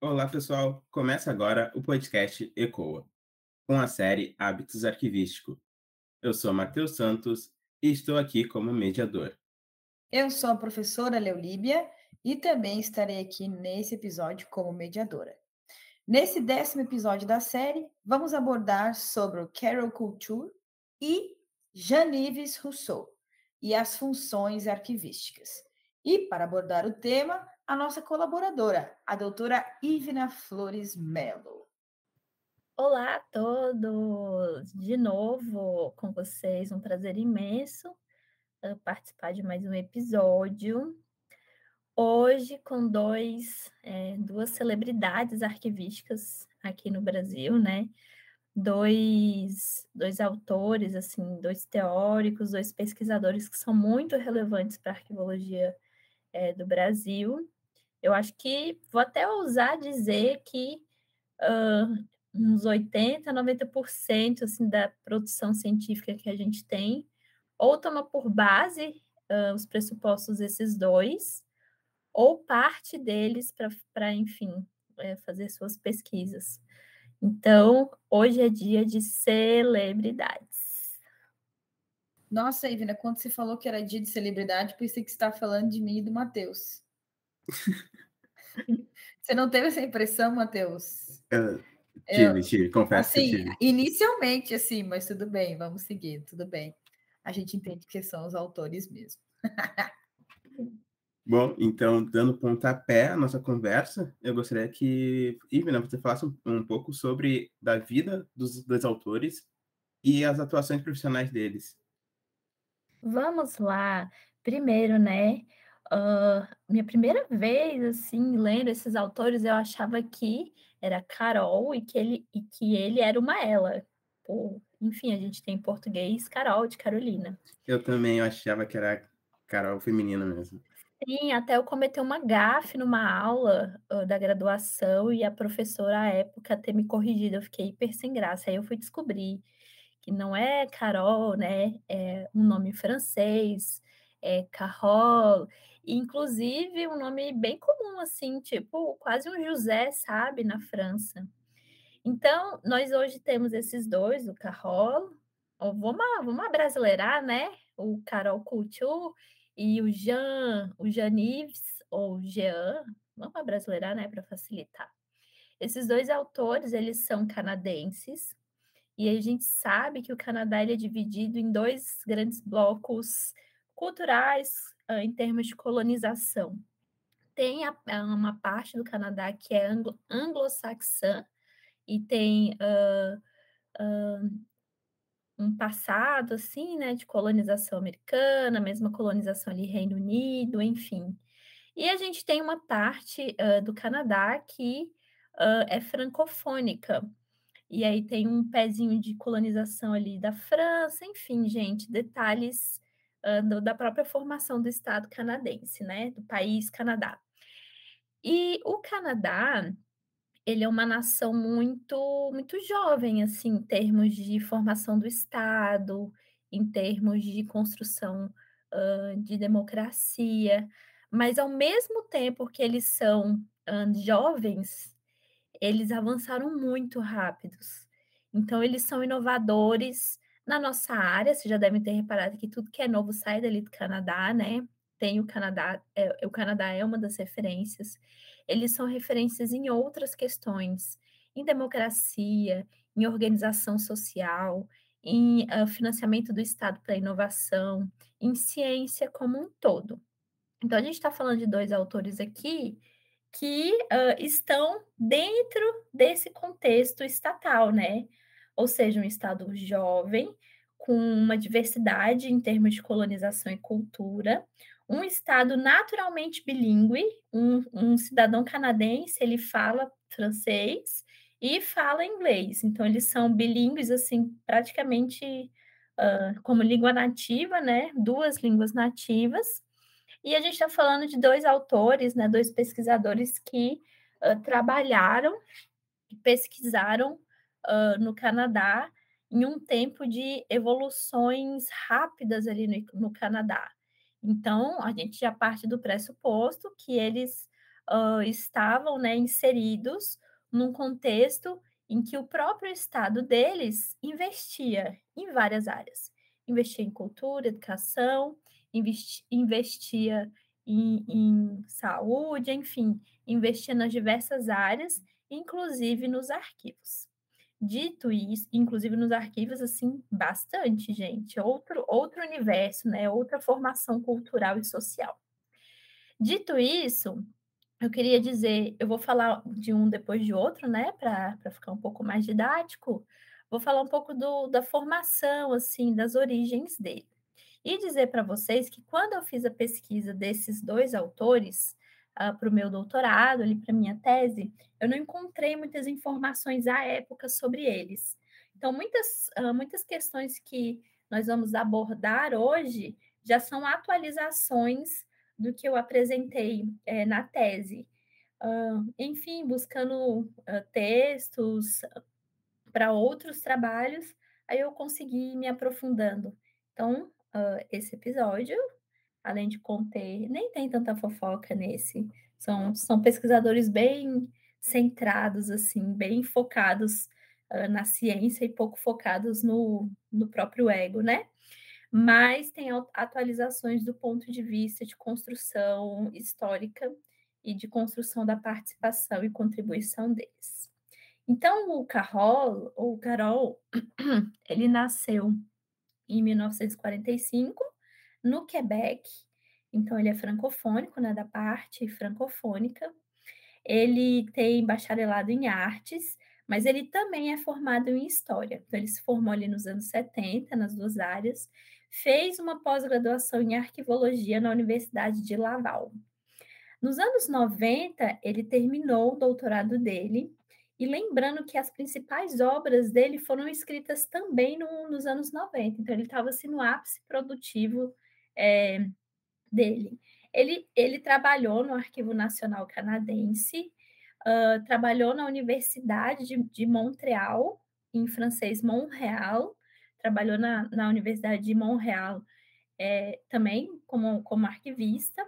Olá, pessoal! Começa agora o podcast ECOA, com a série Hábitos Arquivístico. Eu sou Matheus Santos e estou aqui como mediador. Eu sou a professora Leolíbia e também estarei aqui nesse episódio como mediadora. Nesse décimo episódio da série, vamos abordar sobre o Carol Couture e Jean-Yves Rousseau e as funções arquivísticas. E, para abordar o tema, a nossa colaboradora, a doutora Ivna Flores Melo. Olá a todos! De novo com vocês, um prazer imenso uh, participar de mais um episódio. Hoje com dois, é, duas celebridades arquivísticas aqui no Brasil, né? Dois, dois autores, assim, dois teóricos, dois pesquisadores que são muito relevantes para a arquivologia é, do Brasil. Eu acho que vou até ousar dizer que uh, uns 80, 90% assim, da produção científica que a gente tem, ou toma por base uh, os pressupostos desses dois, ou parte deles para, enfim, é, fazer suas pesquisas. Então, hoje é dia de celebridades. Nossa, Ivina, quando você falou que era dia de celebridade, pensei que você estava falando de mim e do Matheus. Você não teve essa impressão, Matheus? Eu tive, tive, confesso assim, que tive. Inicialmente, assim, mas tudo bem, vamos seguir, tudo bem. A gente entende que são os autores mesmo. Bom, então, dando pontapé à nossa conversa, eu gostaria que, Ivna, você falasse um, um pouco sobre da vida dos dois autores e as atuações profissionais deles. Vamos lá. Primeiro, né, Uh, minha primeira vez, assim, lendo esses autores, eu achava que era Carol e que ele, e que ele era uma ela. Pô, enfim, a gente tem em português Carol de Carolina. Eu também achava que era Carol feminina mesmo. Sim, até eu cometer uma gafe numa aula uh, da graduação e a professora à época ter me corrigido, eu fiquei hiper sem graça. Aí eu fui descobrir que não é Carol, né? É um nome francês, é Carol. Inclusive, um nome bem comum, assim, tipo, quase um José, sabe, na França. Então, nós hoje temos esses dois, o Carol, vamos, vamos brasileirar, né? O Carol Couture e o Jean, o Janives, ou Jean, vamos brasileirar, né, para facilitar. Esses dois autores, eles são canadenses, e a gente sabe que o Canadá ele é dividido em dois grandes blocos culturais uh, em termos de colonização. Tem a, uma parte do Canadá que é anglo, anglo-saxã e tem uh, uh, um passado assim, né, de colonização americana, mesma colonização ali Reino Unido, enfim. E a gente tem uma parte do Canadá que é francofônica, e aí tem um pezinho de colonização ali da França, enfim, gente, detalhes da própria formação do Estado canadense, né, do país Canadá. E o Canadá, ele é uma nação muito muito jovem assim em termos de formação do Estado, em termos de construção uh, de democracia, mas ao mesmo tempo que eles são uh, jovens, eles avançaram muito rápidos. Então eles são inovadores na nossa área, vocês já devem ter reparado que tudo que é novo sai dali do Canadá, né? Tem o Canadá, é, o Canadá é uma das referências. Eles são referências em outras questões, em democracia, em organização social, em uh, financiamento do Estado para inovação, em ciência como um todo. Então, a gente está falando de dois autores aqui que uh, estão dentro desse contexto estatal, né? Ou seja, um Estado jovem, com uma diversidade em termos de colonização e cultura, um Estado naturalmente bilíngue, um, um cidadão canadense, ele fala francês e fala inglês, então eles são bilíngues, assim, praticamente uh, como língua nativa, né, duas línguas nativas, e a gente está falando de dois autores, né, dois pesquisadores que uh, trabalharam e pesquisaram uh, no Canadá em um tempo de evoluções rápidas ali no, no Canadá. Então, a gente já parte do pressuposto que eles uh, estavam né, inseridos num contexto em que o próprio Estado deles investia em várias áreas. Investia em cultura, educação, investia em, em saúde, enfim, investia nas diversas áreas, inclusive nos arquivos. Dito isso, inclusive nos arquivos, assim, bastante, gente. Outro, outro universo, né? Outra formação cultural e social. Dito isso, eu queria dizer, eu vou falar de um depois de outro, né? Para ficar um pouco mais didático. Vou falar um pouco do, da formação, assim, das origens dele. E dizer para vocês que quando eu fiz a pesquisa desses dois autores, uh, para o meu doutorado, ali para minha tese, eu não encontrei muitas informações à época sobre eles. Então, muitas, uh, muitas questões que nós vamos abordar hoje já são atualizações do que eu apresentei é, na tese. Uh, enfim, buscando textos para outros trabalhos, aí eu consegui me aprofundando. Então, esse episódio além de conter, nem tem tanta fofoca nesse. São, são pesquisadores bem centrados, assim, bem focados uh, na ciência e pouco focados no, no próprio ego, né? Mas tem atualizações do ponto de vista de construção histórica e de construção da participação e contribuição deles. Então, o Carol, ou Carol, ele nasceu em 1945 no Quebec, então ele é francofônico, né, da parte francofônica. Ele tem bacharelado em artes, mas ele também é formado em história. Então ele se formou ali nos anos 70, nas duas áreas, fez uma pós-graduação em arquivologia na Universidade de Laval. Nos anos 90, ele terminou o doutorado dele, e lembrando que as principais obras dele foram escritas também no, nos anos 90, então ele estava assim, no ápice produtivo é, dele. Ele, ele trabalhou no Arquivo Nacional Canadense, uh, trabalhou na Universidade de, de Montreal, em francês Montreal, trabalhou na, na Universidade de Montreal é, também como, como arquivista,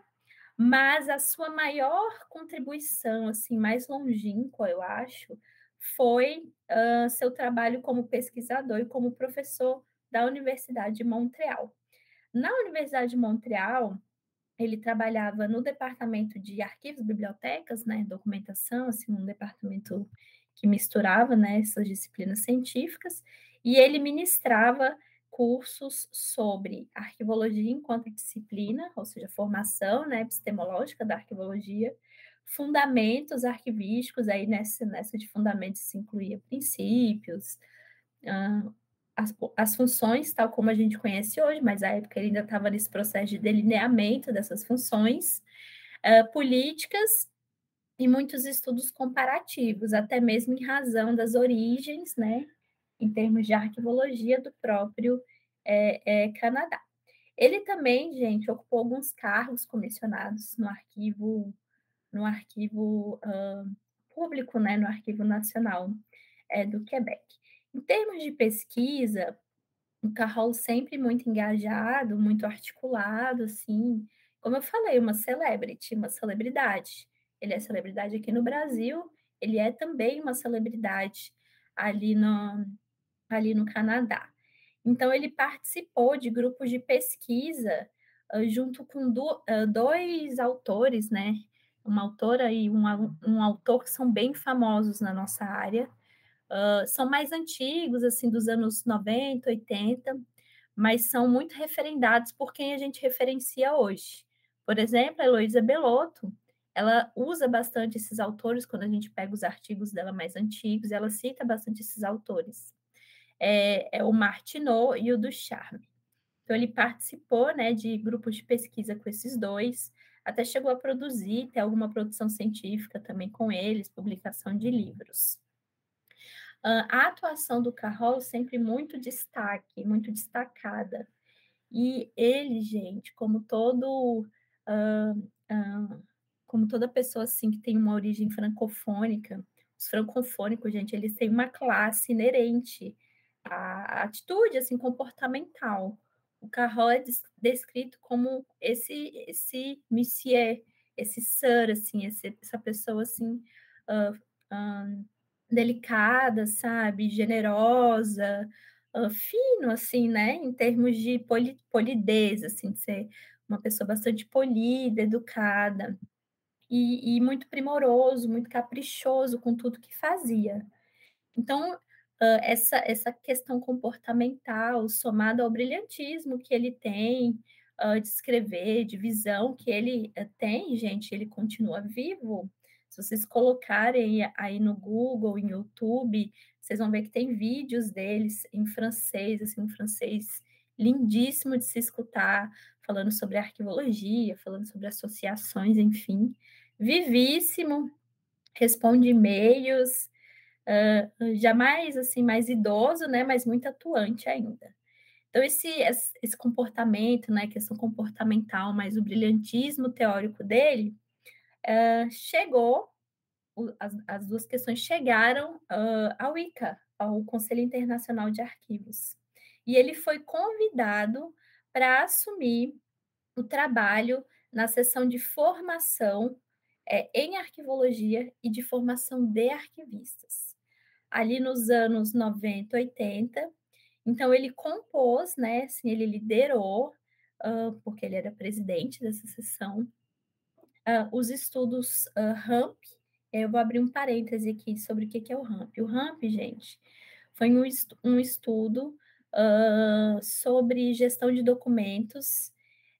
mas a sua maior contribuição, assim, mais longínqua, eu acho, foi uh, seu trabalho como pesquisador e como professor da Universidade de Montreal. Na Universidade de Montreal, ele trabalhava no departamento de arquivos, bibliotecas, né, documentação, assim, um departamento que misturava, né, essas disciplinas científicas, e ele ministrava cursos sobre arquivologia enquanto disciplina, ou seja, formação, né, epistemológica da arquivologia, fundamentos arquivísticos, aí nessa, nessa de fundamentos se incluía princípios, as, as funções, tal como a gente conhece hoje, mas à época ele ainda estava nesse processo de delineamento dessas funções, uh, políticas e muitos estudos comparativos, até mesmo em razão das origens, né, em termos de arquivologia do próprio é, é, Canadá. Ele também, gente, ocupou alguns cargos comissionados no arquivo, no arquivo uh, público, né, no Arquivo Nacional é, do Quebec. Em termos de pesquisa, o Carroll sempre muito engajado, muito articulado, assim, como eu falei, uma celebrity, uma celebridade. Ele é celebridade aqui no Brasil, ele é também uma celebridade ali no, ali no Canadá. Então, ele participou de grupos de pesquisa uh, junto com do, uh, dois autores, né? Uma autora e um, um autor que são bem famosos na nossa área, Uh, são mais antigos, assim, dos anos 90, 80, mas são muito referendados por quem a gente referencia hoje. Por exemplo, a Heloísa Belotto, ela usa bastante esses autores quando a gente pega os artigos dela mais antigos, ela cita bastante esses autores. É, é o Martineau e o Ducharme. Então, ele participou né, de grupos de pesquisa com esses dois, até chegou a produzir, ter alguma produção científica também com eles, publicação de livros. A atuação do Carroll sempre muito destaque, muito destacada. E ele, gente, como todo, uh, uh, como toda pessoa assim que tem uma origem francofônica, os francofônicos, gente, eles têm uma classe inerente à atitude assim comportamental. O Carroll é descrito como esse esse monsieur esse ser, assim, esse, essa pessoa, assim, uh, delicada, sabe, generosa, uh, fino, assim, né, em termos de poli polidez, assim, de ser uma pessoa bastante polida, educada, e, e muito primoroso, muito caprichoso com tudo que fazia. Então, Uh, essa, essa questão comportamental, somada ao brilhantismo que ele tem uh, de escrever, de visão que ele uh, tem, gente, ele continua vivo. Se vocês colocarem aí no Google, em YouTube, vocês vão ver que tem vídeos deles em francês, assim, um francês lindíssimo de se escutar, falando sobre arquivologia, falando sobre associações, enfim. Vivíssimo, responde e-mails, uh, jamais assim mais idoso, né, mas muito atuante ainda. Então esse esse comportamento, né, questão comportamental, mas o brilhantismo teórico dele uh, chegou, as, as, duas questões chegaram uh, ao ICA, ao Conselho Internacional de Arquivos, e ele foi convidado para assumir o trabalho na sessão de formação é, em arquivologia e de formação de arquivistas ali nos anos 90, 80. Então, ele compôs, né, assim, ele liderou, uh, porque ele era presidente dessa sessão, uh, os estudos uh. Eu vou abrir um parêntese aqui sobre o que é o RAMP. O RAMP, gente, foi um, um estudo sobre gestão de documentos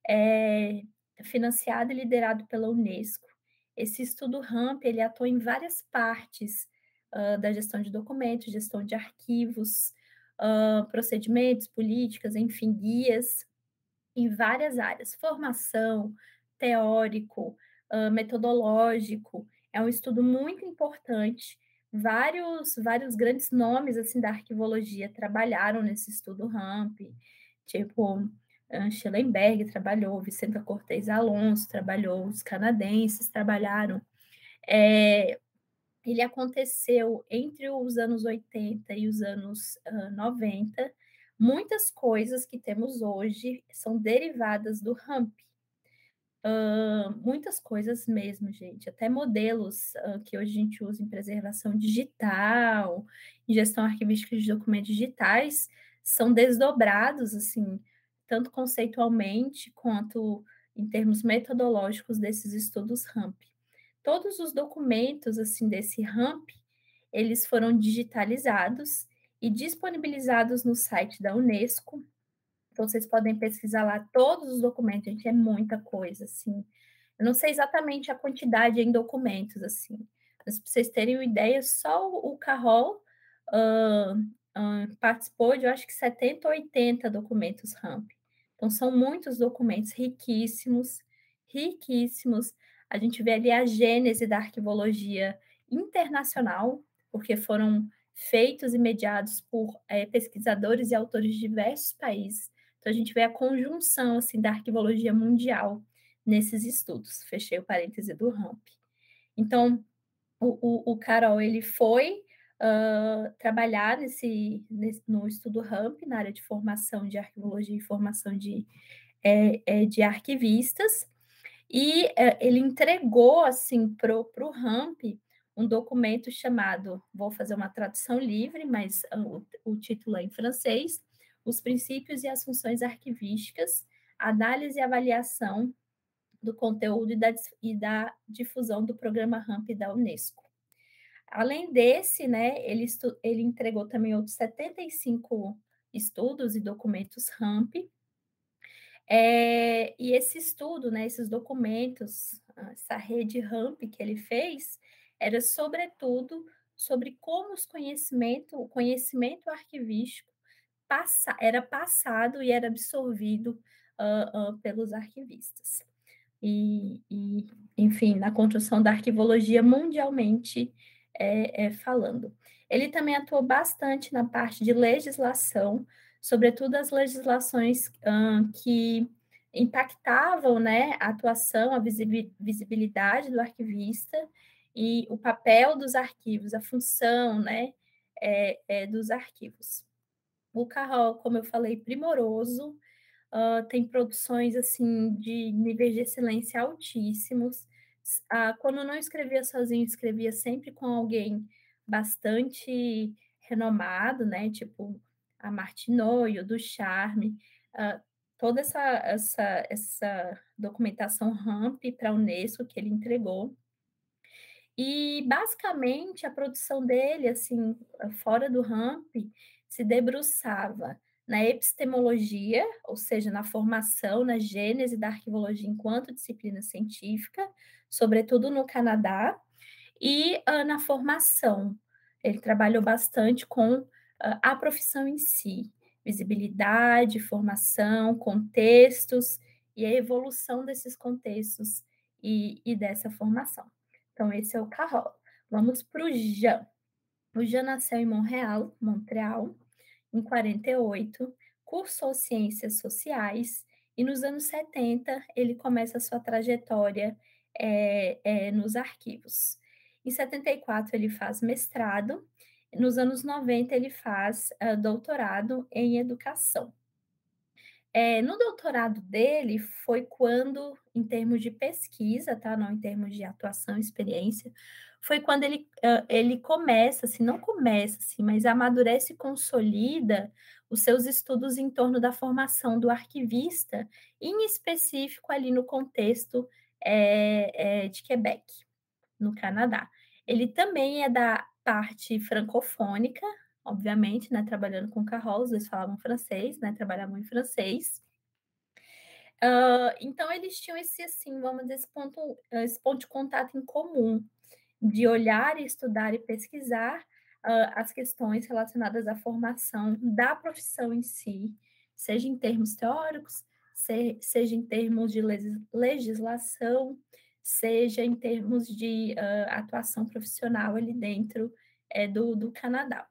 é, financiado e liderado pela Unesco. Esse estudo RAMP, ele atua em várias partes uh, da gestão de documentos, gestão de arquivos, uh, procedimentos, políticas, enfim, guias em várias áreas, formação, teórico, metodológico. É um estudo muito importante. Vários, vários grandes nomes assim da arquivologia trabalharam nesse estudo RAMP, tipo Schellenberg trabalhou, Vicenta Cortez Alonso trabalhou, os canadenses trabalharam. É, ele aconteceu entre os anos 80 e os anos uh, 90. Muitas coisas que temos hoje são derivadas do RAMP. Uh, muitas coisas mesmo, gente. Até modelos uh, que hoje a gente usa em preservação digital, em gestão arquivística de documentos digitais, são desdobrados, assim, tanto conceitualmente quanto em termos metodológicos desses estudos RAMP todos os documentos assim desse RAMP, eles foram digitalizados e disponibilizados no site da Unesco. Então vocês podem pesquisar lá todos os documentos, gente, é muita coisa assim. Eu não sei exatamente a quantidade em documentos assim, mas para vocês terem uma ideia, só o Carol uh, uh, participou de, eu acho que 70 ou 80 documentos RAMP. Então são muitos documentos riquíssimos, riquíssimos. A gente vê ali a gênese da arquivologia internacional, porque foram feitos e mediados por é, pesquisadores e autores de diversos países. Então, a gente vê a conjunção assim, da arquivologia mundial nesses estudos. Fechei o parêntese do RAMP. Então, o, o, o Carol ele foi uh, trabalhar nesse, nesse, no estudo RAMP, na área de formação de arquivologia e formação de, é, é, de arquivistas, e é, ele entregou assim para o Ramp um documento chamado, vou fazer uma tradução livre, mas o, o título é em francês, Os Princípios e as Funções Arquivísticas, Análise e Avaliação do Conteúdo e da, e da Difusão do Programa RAMP da Unesco. Além desse, né, ele, ele entregou também outros 75 estudos e documentos RAMP, é, e esse estudo, né, esses documentos, essa rede RAMP que ele fez, era sobretudo sobre como os conhecimento, o conhecimento arquivístico passa, era passado e era absorvido uh, uh, pelos arquivistas. E, e, enfim, na construção da arquivologia mundialmente é, é, falando. Ele também atuou bastante na parte de legislação, sobretudo as legislações que impactavam né, a atuação, a visibilidade do arquivista e o papel dos arquivos, a função né, é, é dos arquivos. O Carol, como eu falei, primoroso, uh, tem produções assim de níveis de excelência altíssimos, ah, quando não escrevia sozinho, escrevia sempre com alguém bastante renomado, né? Tipo a Martinoio, do Charme, uh, toda essa, essa, essa documentação RAMP para a Unesco que ele entregou. E basicamente a produção dele, assim, fora do RAMP, se debruçava na epistemologia, ou seja, na formação, na gênese da arquivologia enquanto disciplina científica, sobretudo no Canadá, e uh, na formação. Ele trabalhou bastante com uh, a profissão em si, visibilidade, formação, contextos e a evolução desses contextos e, e dessa formação. Então, esse é o Carol. Vamos para o Jean. O Jean nasceu em Montreal, Montreal, em 48, cursou Ciências Sociais e nos anos 70 ele começa a sua trajetória é, é, nos arquivos. Em 74 ele faz mestrado, nos anos 90 ele faz uh, doutorado em educação. É, no doutorado dele foi quando, em termos de pesquisa, tá? Não em termos de atuação, experiência, foi quando ele, ele começa, assim, não começa, assim, mas amadurece e consolida os seus estudos em torno da formação do arquivista, em específico ali no contexto é, é, de Quebec, no Canadá. Ele também é da parte francofônica, obviamente, né, trabalhando com Carrols, eles falavam francês, né, trabalhavam em francês. Uh, então, eles tinham esse, assim, vamos dizer, esse ponto, esse ponto de contato em comum, de olhar, estudar e pesquisar uh, as questões relacionadas à formação da profissão em si, seja em termos teóricos, se, seja em termos de legislação, seja em termos de uh, atuação profissional ali dentro é, do, do Canadá.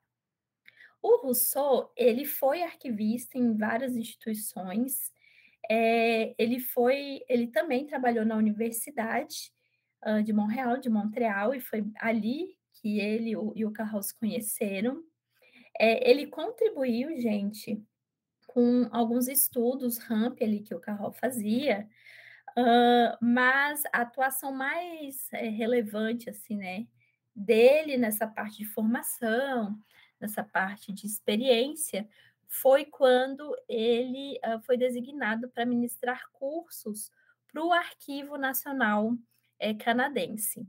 O Rousseau, ele foi arquivista em várias instituições, é, ele foi, ele também trabalhou na Universidade uh, de Montreal, de Montreal, e foi ali que ele o, e o Carros se conheceram. É, ele contribuiu, gente, com alguns estudos RAMP ali que o Carroll fazia, uh, mas a atuação mais é, relevante, assim, né, dele nessa parte de formação, nessa parte de experiência, foi quando ele uh, foi designado para ministrar cursos para o Arquivo Nacional é, Canadense.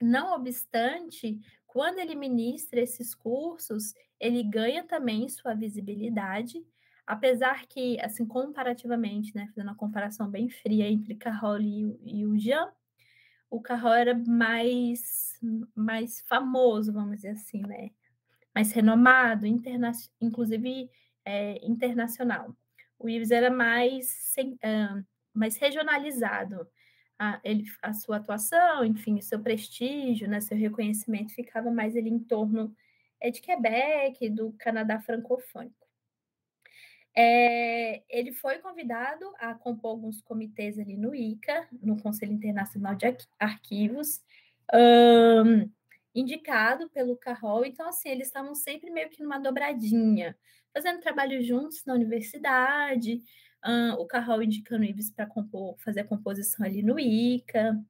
Não obstante, quando ele ministra esses cursos, ele ganha também sua visibilidade, apesar que, assim, comparativamente, né, fazendo uma comparação bem fria entre Carol e, e o Jean, o Carol era mais, mais famoso, vamos dizer assim, né? Mais renomado, interna inclusive é, internacional. O Ives era mais, sem, uh, mais regionalizado. A, ele, a sua atuação, enfim, seu prestígio, né, seu reconhecimento ficava mais ali em torno é, de Quebec, do Canadá francofônico. É, ele foi convidado a compor alguns comitês ali no ICA, no Conselho Internacional de Arquivos, um, indicado pelo Carol. Então, assim, eles estavam sempre meio que numa dobradinha, fazendo trabalho juntos na universidade, o Carol indicando Ives para fazer a composição ali no ICA,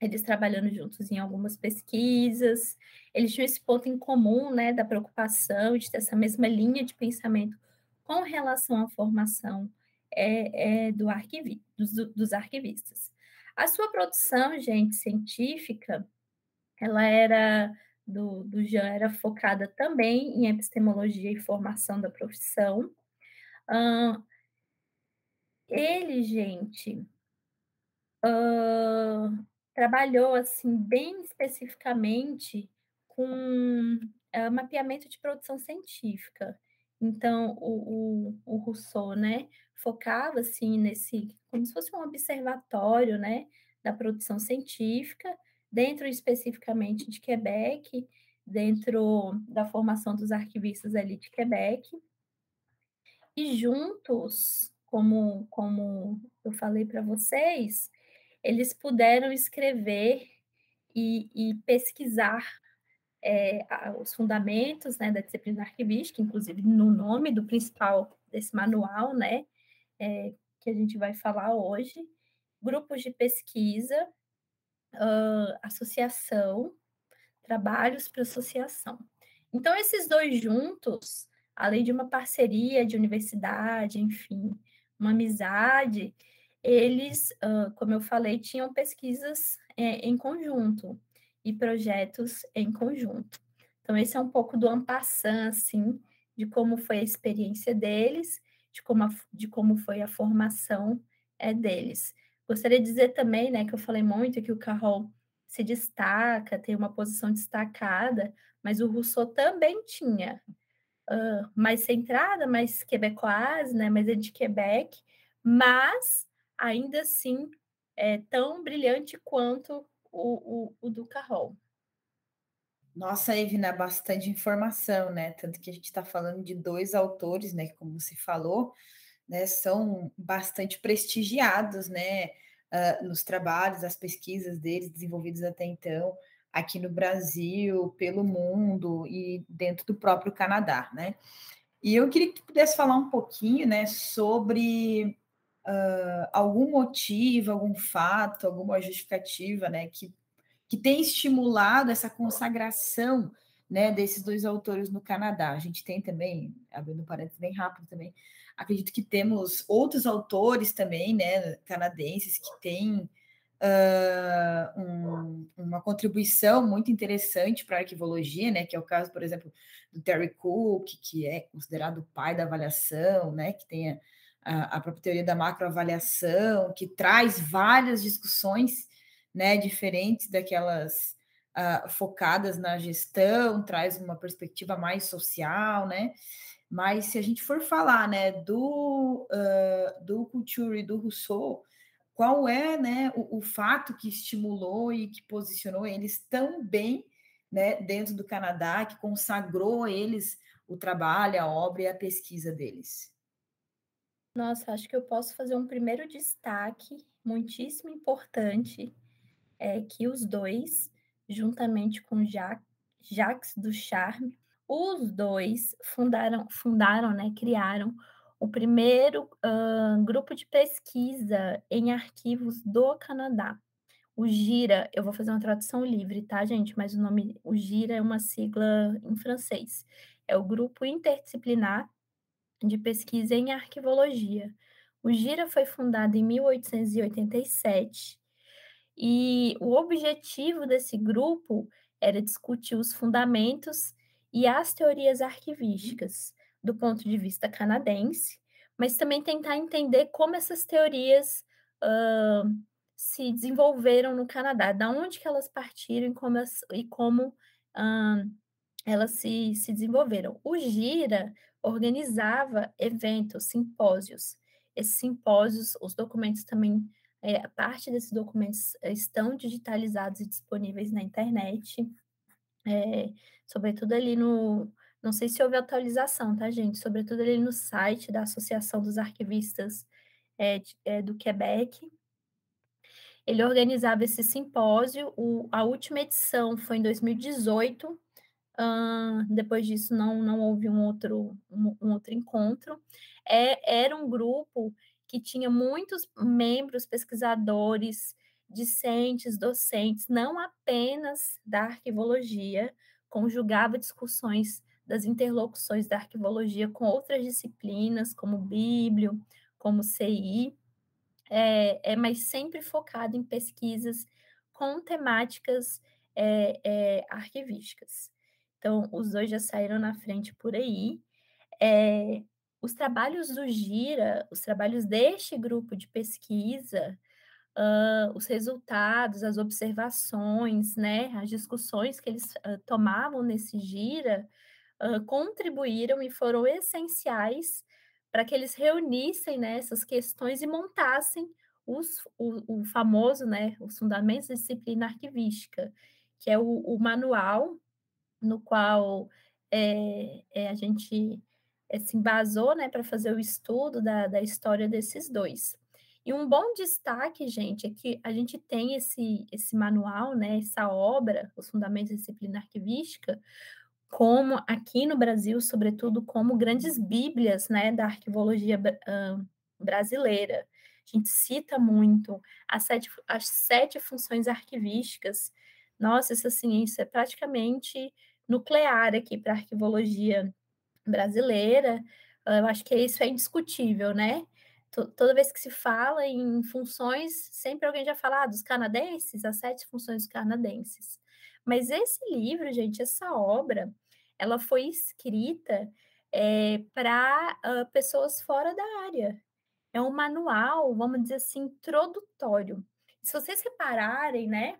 eles trabalhando juntos em algumas pesquisas, eles tinham esse ponto em comum, né, da preocupação de ter essa mesma linha de pensamento com relação à formação é, é, do arquivi, dos, dos arquivistas. A sua produção, gente, científica, ela era do, do Jean era focada também em epistemologia e formação da profissão. Ele, gente, uh, trabalhou assim bem especificamente com uh, mapeamento de produção científica. Então, o, o, o Rousseau, né, focava, assim, nesse, como se fosse um observatório, né, da produção científica, dentro especificamente de Quebec, dentro da formação dos arquivistas ali de Quebec. E juntos, como, como eu falei para vocês, eles puderam escrever e, e pesquisar é, os fundamentos né, da disciplina arquivística, inclusive no nome do principal desse manual, né, é, que a gente vai falar hoje, grupos de pesquisa uh, associação, trabalhos para associação. Então, esses dois juntos, além de uma parceria de universidade, enfim, uma amizade, eles, como eu falei, tinham pesquisas é, em conjunto e projetos em conjunto. Então, esse é um pouco do ampassant, assim, de como foi a experiência deles, de como, a, de como foi a formação é, deles. Gostaria de dizer também, né, que eu falei muito que o Carol se destaca, tem uma posição destacada, mas o Rousseau também tinha uh, mais centrada, mais quebecoise, né, mais é de Quebec, mas ainda assim é tão brilhante quanto o, o, o do Carol. Nossa, Evina, bastante informação, né? Tanto que a gente está falando de dois autores, né? Como você falou, né? São bastante prestigiados, né? Uh, nos trabalhos, as pesquisas deles desenvolvidos até então aqui no Brasil, pelo mundo e dentro do próprio Canadá, né? E eu queria que tu pudesse falar um pouquinho, né, sobre uh, algum motivo, algum fato, alguma justificativa, né, que, que tem estimulado essa consagração, né, desses dois autores no Canadá. A gente tem também, abrindo um parênteses bem rápido também, acredito que temos outros autores também, né, canadenses que têm uh, um, uma contribuição muito interessante para a arquivologia, né, que é o caso, por exemplo, do Terry Cook, que é considerado o pai da avaliação, né, que tem a, a própria teoria da macroavaliação, que traz várias discussões, né, diferentes daquelas uh, focadas na gestão, traz uma perspectiva mais social, né, mas se a gente for falar, né, do, uh, do Couture e do Rousseau, qual é né, o, o, fato que estimulou e que posicionou eles tão bem né, dentro do Canadá, que consagrou eles o trabalho, a obra e a pesquisa deles? Nossa, acho que eu posso fazer um primeiro destaque muitíssimo importante, é que os dois, juntamente com Jacques, Jacques Ducharme, os dois fundaram, fundaram, né, criaram o primeiro uh, grupo de pesquisa em arquivos do Canadá. O GIRA, eu vou fazer uma tradução livre, tá, gente? Mas o nome, o GIRA é uma sigla em francês. É o Grupo Interdisciplinar de Pesquisa em Arquivologia. O GIRA foi fundado em 1887 e o objetivo desse grupo era discutir os fundamentos e as teorias arquivísticas do ponto de vista canadense, mas também tentar entender como essas teorias uh, se desenvolveram no Canadá, da onde que elas partiram e como, as, e como uh, elas se, se desenvolveram. O GIRA organizava eventos, simpósios. Esses simpósios, os documentos também, é, parte desses documentos estão digitalizados e disponíveis na internet, é, sobretudo ali no, não sei se houve atualização, tá, gente? Sobretudo ali no site da Associação dos Arquivistas é, de, é, do Quebec. Ele organizava esse simpósio. O, a última edição foi em 2018. Uh, depois disso, não, não houve um outro, um, um outro encontro. É, era um grupo que tinha muitos membros pesquisadores, discentes, docentes, não apenas da arquivologia, conjugava discussões das interlocuções da arquivologia com outras disciplinas, como Bíblio, como CI, é, é mas sempre focado em pesquisas com temáticas é, é, arquivísticas. Então, os dois já saíram na frente por aí. É, os trabalhos do Gira, os trabalhos deste grupo de pesquisa, uh, os resultados, as observações, né, as discussões que eles uh, tomavam nesse Gira, contribuíram e foram essenciais para que eles reunissem né, essas questões e montassem os, o, o, famoso, né, os fundamentos da disciplina arquivística, que é o, o manual no qual é, é, a gente é, se embasou né, para fazer o estudo da, da história desses dois. E um bom destaque, gente, é que a gente tem esse, esse manual, né, essa obra, Os Fundamentos da Disciplina Arquivística, como aqui no Brasil, sobretudo, como grandes bíblias né, da arquivologia brasileira. a gente cita muito as sete, as sete funções arquivísticas. Nossa, essa ciência é praticamente nuclear aqui para a arquivologia brasileira. Eu acho que isso é indiscutível, né? Toda vez que se fala em funções, sempre alguém já fala ah, dos canadenses, as sete funções dos canadenses. Mas esse livro, gente, essa obra, ela foi escrita é, para uh, pessoas fora da área. É um manual, vamos dizer assim, introdutório. Se vocês repararem, né,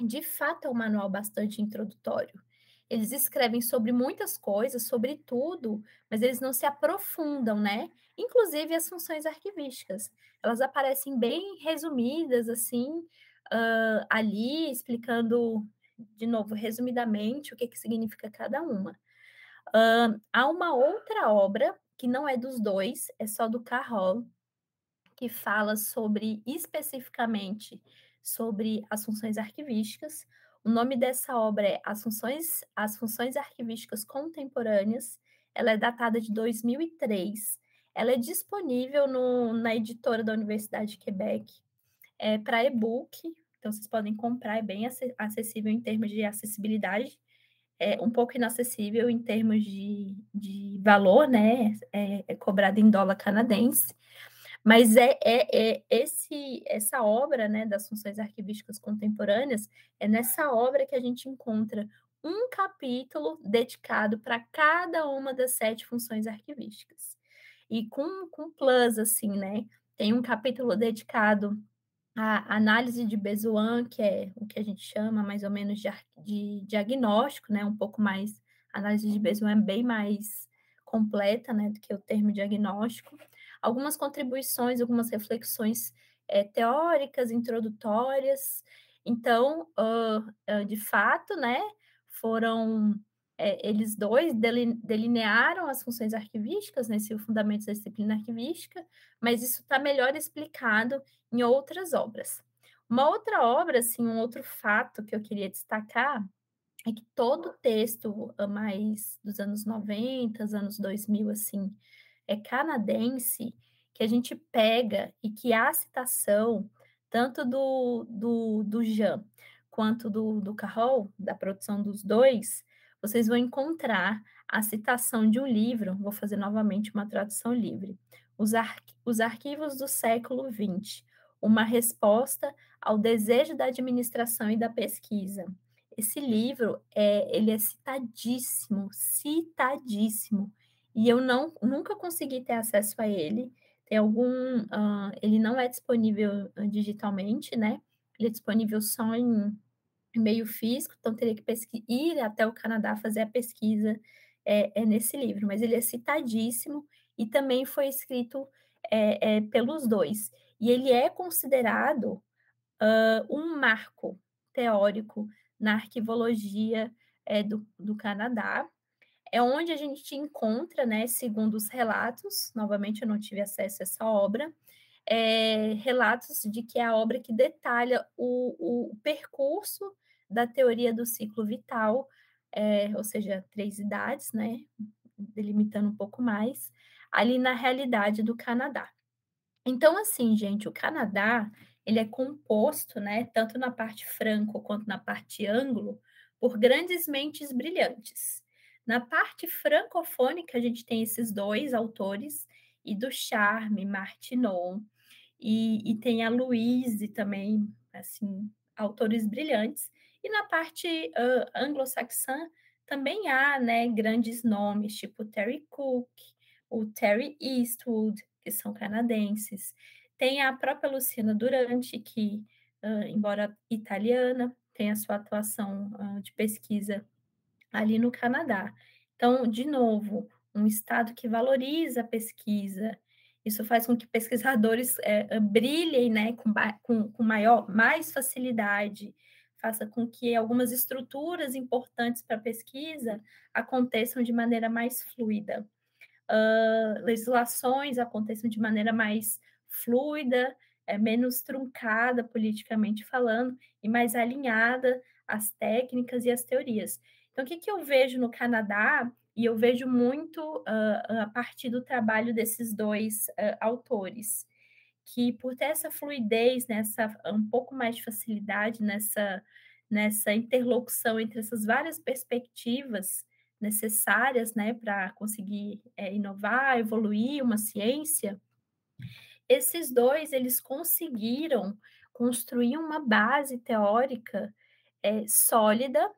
de fato é um manual bastante introdutório. Eles escrevem sobre muitas coisas, sobre tudo, mas eles não se aprofundam, né? Inclusive as funções arquivísticas. Elas aparecem bem resumidas, assim, uh, ali, explicando, de novo, resumidamente, o que, que significa cada uma. Uh, há uma outra obra, que não é dos dois, é só do Carroll, que fala sobre, especificamente, sobre as funções arquivísticas. O nome dessa obra é As Funções, As Funções Arquivísticas Contemporâneas. Ela é datada de 2003. Ela é disponível no, na editora da Universidade de Quebec é, para e-book, então vocês podem comprar, é bem acessível em termos de acessibilidade é um pouco inacessível em termos de, de valor, né? É, é cobrado em dólar canadense. Mas é, é, é, esse, essa obra né, das funções arquivísticas contemporâneas, é nessa obra que a gente encontra um capítulo dedicado para cada uma das sete funções arquivísticas. E com, com plus, assim, né? Tem um capítulo dedicado a análise de Bezoan, que é o que a gente chama mais ou menos de, de diagnóstico, né, um pouco mais, a análise de Bezoan é bem mais completa, né, do que o termo diagnóstico. Algumas contribuições, algumas reflexões é, teóricas, introdutórias. Então, uh, uh, de fato, né, foram é, eles dois delinearam as funções arquivísticas nesse né, Fundamentos da Disciplina Arquivística, mas isso está melhor explicado em outras obras. Uma outra obra, assim, um outro fato que eu queria destacar é que todo texto mais dos anos 90, anos 2000, assim, é canadense, que a gente pega e que há citação tanto do, do, do Jean quanto do, do Carroll, da produção dos dois, vocês vão encontrar a citação de um livro, vou fazer novamente uma tradução livre, Os, Os Arquivos do Século XX, uma resposta ao desejo da administração e da pesquisa. Esse livro, é, ele é citadíssimo, citadíssimo, e eu não nunca consegui ter acesso a ele. Tem algum, uh, ele não é disponível digitalmente, né? Ele é disponível só em meio físico, então teria que ir até o Canadá fazer a pesquisa é, é, nesse livro, mas ele é citadíssimo e também foi escrito é, é pelos dois. E ele é considerado uh, um marco teórico na arquivologia é, do, do Canadá. É onde a gente encontra, né, segundo os relatos, novamente eu não tive acesso a essa obra, é, relatos de que é a obra que detalha o, o percurso da teoria do ciclo vital, é, ou seja, três idades, né, delimitando um pouco mais, ali na realidade do Canadá. Então, assim, gente, o Canadá, ele é composto, né, tanto na parte franco quanto na parte ângulo, por grandes mentes brilhantes. Na parte francofônica, a gente tem esses dois autores, e do Charme, Martineau, e, e tem a Louise também, assim, autores brilhantes. E na parte uh, anglo-saxã também há né, grandes nomes, tipo Terry Cook, o Terry Eastwood, que são canadenses. Tem a própria Luciana Durante, que, uh, embora italiana, tem a sua atuação uh, de pesquisa ali no Canadá. Então, de novo, um estado que valoriza a pesquisa, isso faz com que pesquisadores é, brilhem né, com, com, com maior, mais facilidade, faça com que algumas estruturas importantes para a pesquisa aconteçam de maneira mais fluida. Uh, legislações aconteçam de maneira mais fluida, é, menos truncada politicamente falando e mais alinhada às técnicas e às teorias. Então, o que, que eu vejo no Canadá, e eu vejo muito uh, a partir do trabalho desses dois uh, autores, que por ter essa fluidez, nessa um pouco mais de facilidade nessa nessa interlocução entre essas várias perspectivas necessárias, né, para conseguir é, inovar, evoluir uma ciência, esses dois eles conseguiram construir uma base teórica é, sólida,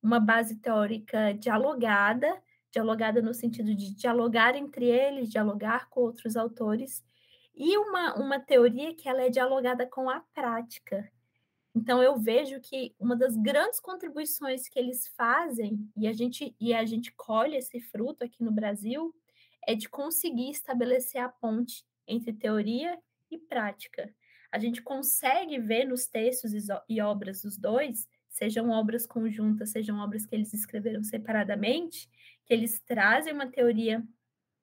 uma base teórica dialogada, dialogada no sentido de dialogar entre eles, dialogar com outros autores, e uma, uma teoria que ela é dialogada com a prática. Então eu vejo que uma das grandes contribuições que eles fazem e a gente e a gente colhe esse fruto aqui no Brasil é de conseguir estabelecer a ponte entre teoria e prática. A gente consegue ver nos textos e obras dos dois, sejam obras conjuntas, sejam obras que eles escreveram separadamente, que eles trazem uma teoria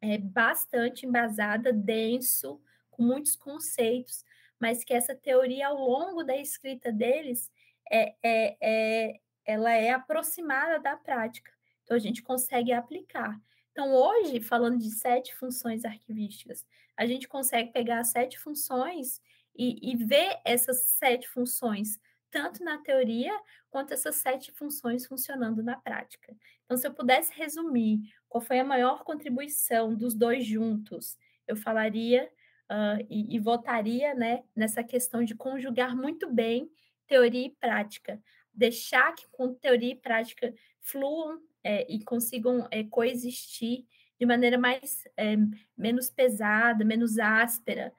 é, bastante embasada, denso, com muitos conceitos, mas que essa teoria, ao longo da escrita deles, é, é, é, ela é aproximada da prática. Então, a gente consegue aplicar. Então, hoje, falando de sete funções arquivísticas, a gente consegue pegar as sete funções e, e ver essas sete funções, tanto na teoria quanto essas sete funções funcionando na prática. Então, se eu pudesse resumir qual foi a maior contribuição dos dois juntos, eu falaria uh, e, e votaria né, nessa questão de conjugar muito bem teoria e prática, deixar que com teoria e prática fluam é, e consigam é, coexistir de maneira mais é, menos pesada, menos áspera,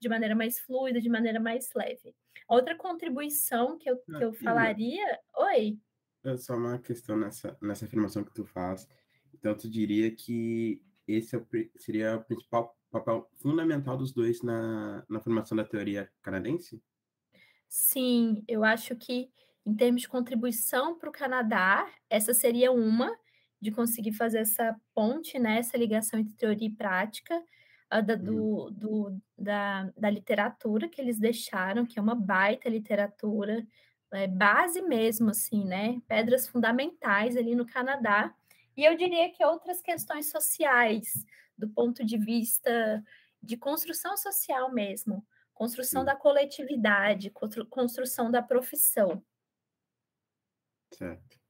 de maneira mais fluida, de maneira mais leve. Outra contribuição que eu, ah, que eu falaria. Oi. É só uma questão nessa, nessa afirmação que tu faz. Então, tu diria que esse é seria o principal papel fundamental dos dois na, na formação da teoria canadense? Sim, eu acho que, em termos de contribuição para o Canadá, essa seria uma, de conseguir fazer essa ponte, né, essa ligação entre teoria e prática, da, do, uhum. do, da, da literatura que eles deixaram, que é uma baita literatura, é, base mesmo, assim, né? Pedras fundamentais ali no Canadá. E eu diria que outras questões sociais, do ponto de vista de construção social mesmo, construção da coletividade, construção da profissão. Certo.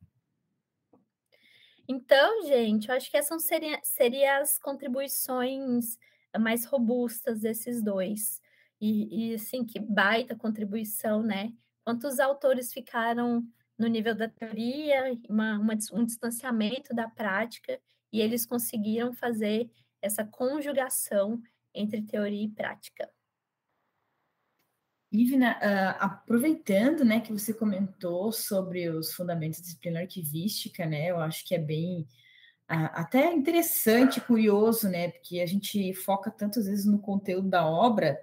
Então, gente, eu acho que essas seriam, seriam as contribuições mais robustas desses dois. E, e, assim, que baita contribuição, né? Quantos autores ficaram no nível da teoria, uma, uma, um distanciamento da prática, e eles conseguiram fazer essa conjugação entre teoria e prática. Ivna, uh, aproveitando, né, que você comentou sobre os fundamentos da disciplina arquivística, né, eu acho que é bem até interessante, curioso, né? Porque a gente foca tantas vezes no conteúdo da obra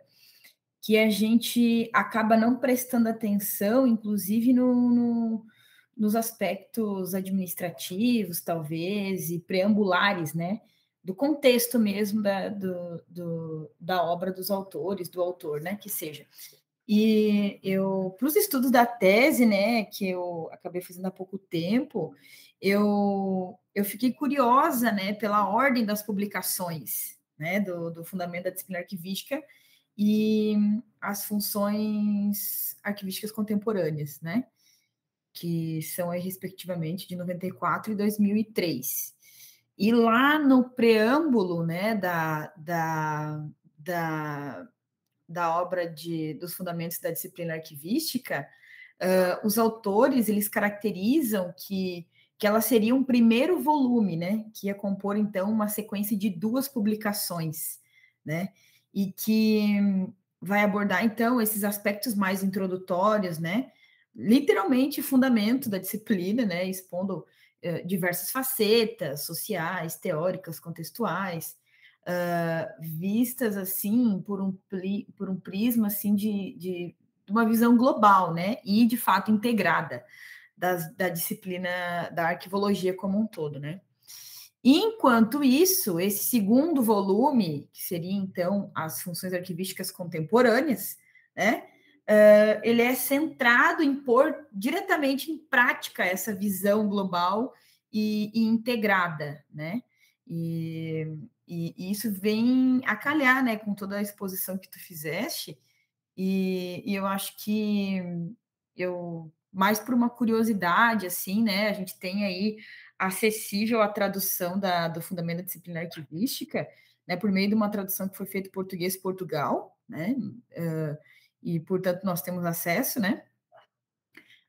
que a gente acaba não prestando atenção, inclusive no, no, nos aspectos administrativos, talvez, e preambulares, né? Do contexto mesmo da, do, do, da obra dos autores, do autor, né? Que seja. E eu, para os estudos da tese, né, que eu acabei fazendo há pouco tempo, eu, eu fiquei curiosa né, pela ordem das publicações né, do, do Fundamento da Disciplina Arquivística e as funções arquivísticas contemporâneas, né, que são aí, respectivamente, de 94 e 2003. E lá no preâmbulo né, da, da, da, da obra de, dos Fundamentos da Disciplina Arquivística, uh, os autores eles caracterizam que que ela seria um primeiro volume, né, que ia compor então uma sequência de duas publicações, né, e que vai abordar então esses aspectos mais introdutórios, né, literalmente fundamento da disciplina, né, expondo uh, diversas facetas sociais, teóricas, contextuais, uh, vistas assim por um por um prisma assim de, de uma visão global, né, e de fato integrada das, da disciplina da arquivologia como um todo, né? Enquanto isso, esse segundo volume, que seria então as funções arquivísticas contemporâneas, né? Uh, ele é centrado em pôr diretamente em prática essa visão global e, e integrada, né? E, e, e, isso vem a calhar, né, com toda a exposição que tu fizeste, e, e eu acho que eu, mais por uma curiosidade, assim, né, a gente tem aí acessível a tradução da, do Fundamento da Disciplina Arquivística, né, por meio de uma tradução que foi feita em português-Portugal, né, uh, e, portanto, nós temos acesso, né,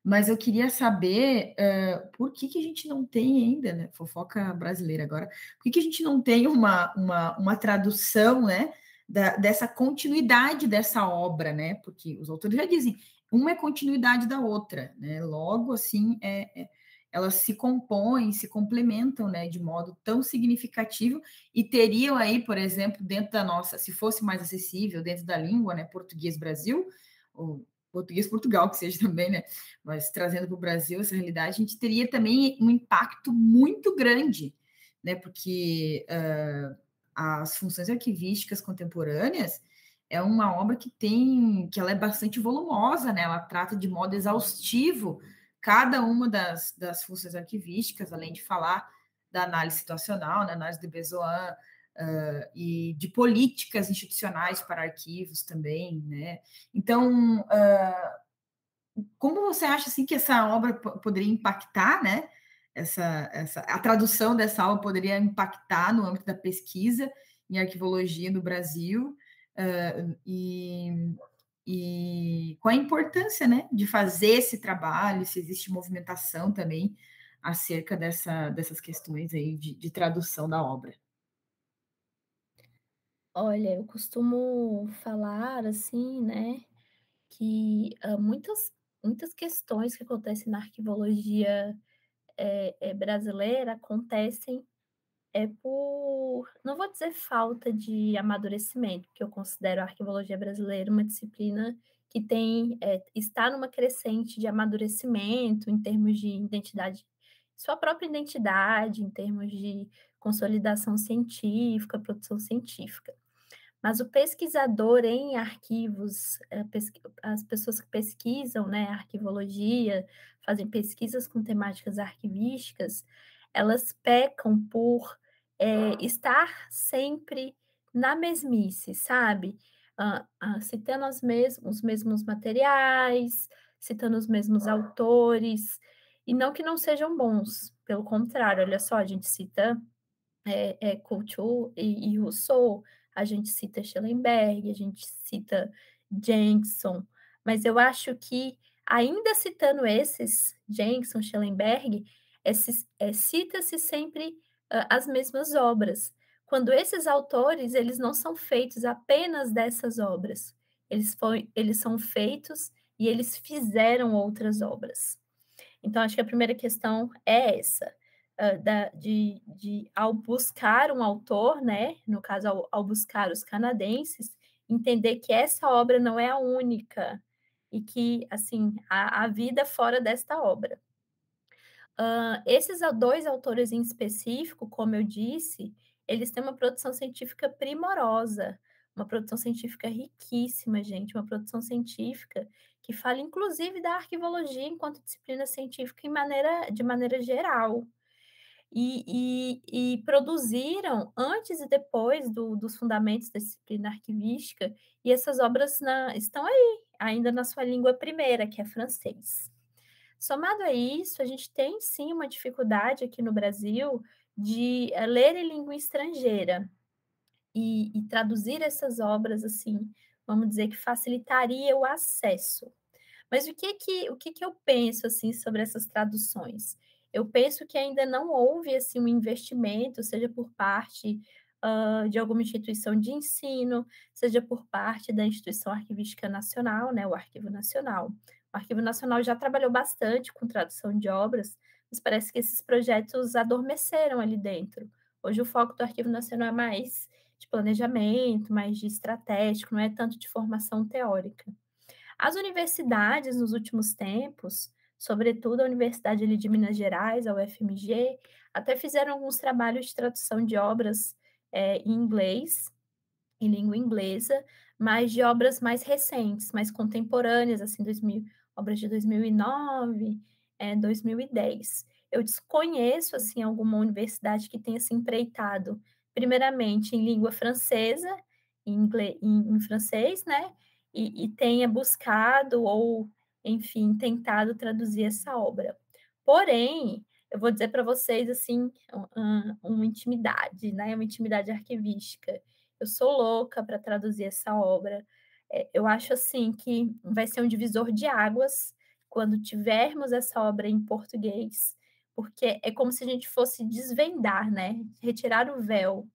mas eu queria saber uh, por que, que a gente não tem ainda, né? Fofoca brasileira agora, por que, que a gente não tem uma, uma, uma tradução, né? Da, dessa continuidade dessa obra, né? Porque os autores já dizem, uma é continuidade da outra, né? Logo, assim, é, é, elas se compõem, se complementam, né? De modo tão significativo e teriam aí, por exemplo, dentro da nossa, se fosse mais acessível, dentro da língua, né? Português Brasil, ou português Portugal, que seja também, né? Mas trazendo para o Brasil essa realidade, a gente teria também um impacto muito grande, né? Porque uh, as funções arquivísticas contemporâneas é uma obra que tem, que ela é bastante volumosa, né? Ela trata de modo exaustivo cada uma das, das funções arquivísticas, além de falar da análise situacional, né? análise de Bezoan, Uh, e de políticas institucionais para arquivos também, né? Então, uh, como você acha assim que essa obra poderia impactar, né? Essa, essa, a tradução dessa obra poderia impactar no âmbito da pesquisa em arquivologia no Brasil uh, e, e qual a importância, né, de fazer esse trabalho, se existe movimentação também acerca dessa, dessas questões aí de, de tradução da obra. Olha, eu costumo falar assim, né, que uh, muitas, muitas questões que acontecem na arquivologia é, é, brasileira acontecem é por, não vou dizer falta de amadurecimento, porque eu considero a arquivologia brasileira uma disciplina que tem, é, está numa crescente de amadurecimento em termos de identidade, sua própria identidade, em termos de consolidação científica, produção científica. Mas o pesquisador em arquivos, eh, as pessoas que pesquisam, né, arquivologia, fazem pesquisas com temáticas arquivísticas, elas pecam por é, estar sempre na mesmice, sabe? Ah, ah, citando os mesmos, os mesmos materiais, citando os mesmos autores, e não que não sejam bons, pelo contrário, olha só, a gente cita é, é, Couture e, e Rousseau, a gente cita Schellenberg, a gente cita Jenkinson, mas eu acho que, ainda citando esses, Jenkinson, Schellenberg, é, é, cita-se sempre uh, as mesmas obras, quando esses autores, eles não são feitos apenas dessas obras, eles, foi, eles são feitos e eles fizeram outras obras. Então, acho que a primeira questão é essa uh, da, de, de, ao buscar um autor, né, no caso, ao, ao buscar os canadenses, entender que essa obra não é a única e que, assim, há, vida fora desta obra. Uh, esses dois autores em específico, como eu disse, eles têm uma produção científica primorosa, uma produção científica riquíssima, gente, uma produção científica que fala inclusive da arquivologia enquanto disciplina científica em maneira, de maneira geral e, e, e produziram antes e depois do, dos fundamentos da disciplina arquivística, e essas obras na, estão aí, ainda na sua língua primeira, que é francês. Somado a isso, a gente tem sim uma dificuldade aqui no Brasil de uh, ler em língua estrangeira e, e traduzir essas obras assim, vamos dizer que facilitaria o acesso. Mas o que que o que que eu penso assim sobre essas traduções? eu penso que ainda não houve assim um investimento, seja por parte uh, de alguma instituição de ensino, seja por parte da instituição arquivística nacional, né, o Arquivo Nacional. O Arquivo Nacional já trabalhou bastante com tradução de obras, mas parece que esses projetos adormeceram ali dentro. Hoje o foco do Arquivo Nacional é mais de planejamento, mais de estratégico, não é tanto de formação teórica. As universidades, nos últimos tempos, sobretudo a Universidade de Minas Gerais, a UFMG, até fizeram alguns trabalhos de tradução de obras é, em inglês, em língua inglesa, mas de obras mais recentes, mais contemporâneas, assim, 2000, obras de 2009, é, 2010. eu desconheço assim alguma universidade que tenha se empreitado, primeiramente em língua francesa, em, inglês, em, em francês, né? E, e, tenha buscado ou, enfim, tentado traduzir essa obra. Porém, eu vou dizer para vocês assim uma, uma intimidade, né? Uma intimidade arquivística. Eu sou louca para traduzir essa obra. É, eu acho assim que vai ser um divisor de águas quando tivermos essa obra em português, porque é como se a gente fosse desvendar, né? Retirar o véu,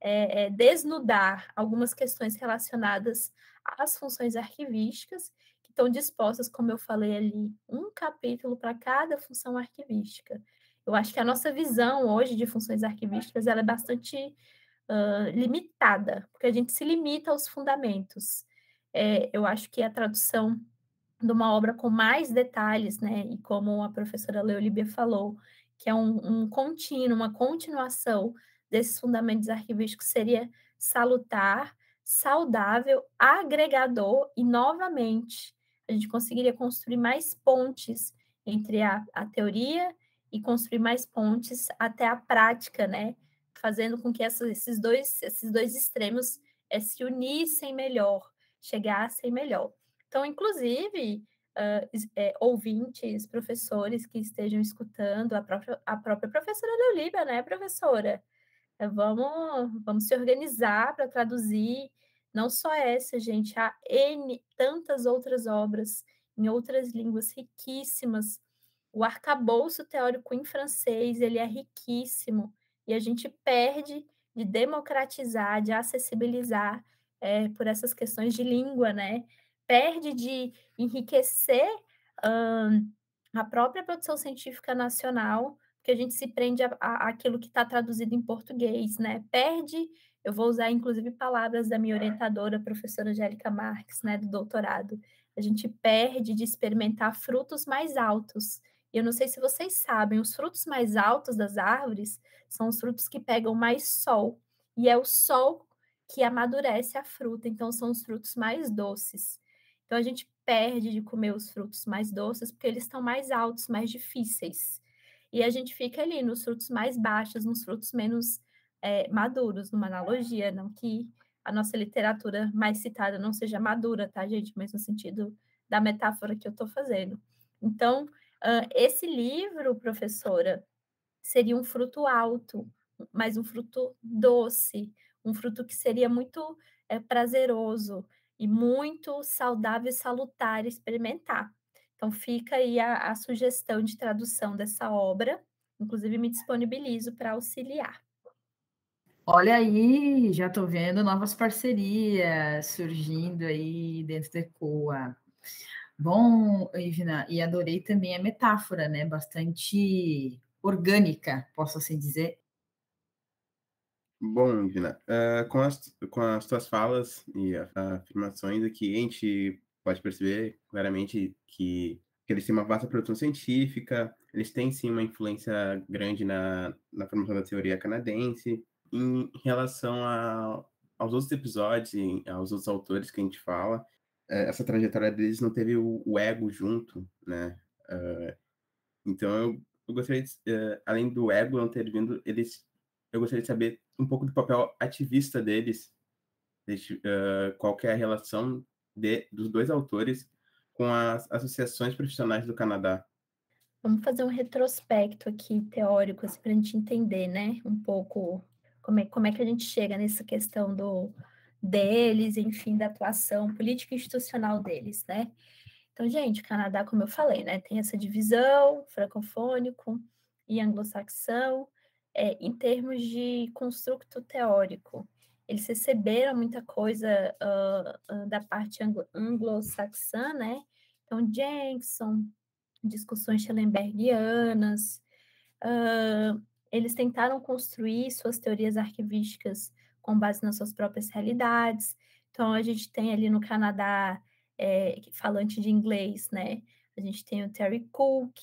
é, é, desnudar algumas questões relacionadas às funções arquivísticas que estão dispostas, como eu falei ali, um capítulo para cada função arquivística. Eu acho que a nossa visão hoje de funções arquivísticas ela é bastante uh, limitada, porque a gente se limita aos fundamentos. É, eu acho que a tradução de uma obra com mais detalhes, né? E como a professora Leolíbia falou, que é um, um contínuo, uma continuação desses fundamentos arquivísticos seria salutar, saudável, agregador e, novamente, a gente conseguiria construir mais pontes entre a, a teoria e construir mais pontes até a prática, né? Fazendo com que essa, esses, dois, esses dois extremos é, se unissem melhor, chegassem melhor. Então, inclusive, uh, é, ouvintes, professores que estejam escutando, a própria, a própria professora Leolíbia, né, professora? Uh, vamos, vamos se organizar para traduzir não só essa, gente, há N tantas outras obras em outras línguas riquíssimas. O arcabouço teórico em francês, ele é riquíssimo e a gente perde de democratizar, de acessibilizar é, por essas questões de língua, né? perde de enriquecer um, a própria produção científica nacional, porque a gente se prende aquilo que está traduzido em português, né? Perde, eu vou usar inclusive palavras da minha orientadora, professora Angélica Marques, né, do doutorado. A gente perde de experimentar frutos mais altos. E eu não sei se vocês sabem, os frutos mais altos das árvores são os frutos que pegam mais sol. E é o sol que amadurece a fruta, então são os frutos mais doces. Então a gente perde de comer os frutos mais doces porque eles estão mais altos, mais difíceis. E a gente fica ali nos frutos mais baixos, nos frutos menos é, maduros, numa analogia, não que a nossa literatura mais citada não seja madura, tá, gente? Mas no sentido da metáfora que eu estou fazendo. Então, uh, esse livro, professora, seria um fruto alto, mas um fruto doce, um fruto que seria muito é, prazeroso, e muito saudável e salutar experimentar. Então, fica aí a, a sugestão de tradução dessa obra, inclusive me disponibilizo para auxiliar. Olha aí, já estou vendo novas parcerias surgindo aí dentro da ECOA. Bom, Ivna, e adorei também a metáfora, né? Bastante orgânica, posso assim dizer, Bom, Gina, uh, com, as, com as tuas falas e afirmações aqui, a gente pode perceber claramente que, que eles têm uma vasta produção científica, eles têm sim uma influência grande na, na formação da teoria canadense. Em relação a, aos outros episódios aos outros autores que a gente fala, uh, essa trajetória deles não teve o, o ego junto, né? Uh, então, eu, eu gostaria, de, além do ego não ter vindo, eles eu gostaria de saber um pouco do papel ativista deles, de, uh, qual é a relação de, dos dois autores com as associações profissionais do Canadá. Vamos fazer um retrospecto aqui teórico, assim, para a gente entender, né, um pouco como é, como é que a gente chega nessa questão do deles, enfim, da atuação política institucional deles, né? Então, gente, o Canadá, como eu falei, né, tem essa divisão francofônico e anglo-saxão, é, em termos de construto teórico. Eles receberam muita coisa uh, da parte anglo-saxã, né? Então, Jenkinson, discussões schellenbergianas, uh, eles tentaram construir suas teorias arquivísticas com base nas suas próprias realidades. Então, a gente tem ali no Canadá, é, falante de inglês, né? A gente tem o Terry Cook,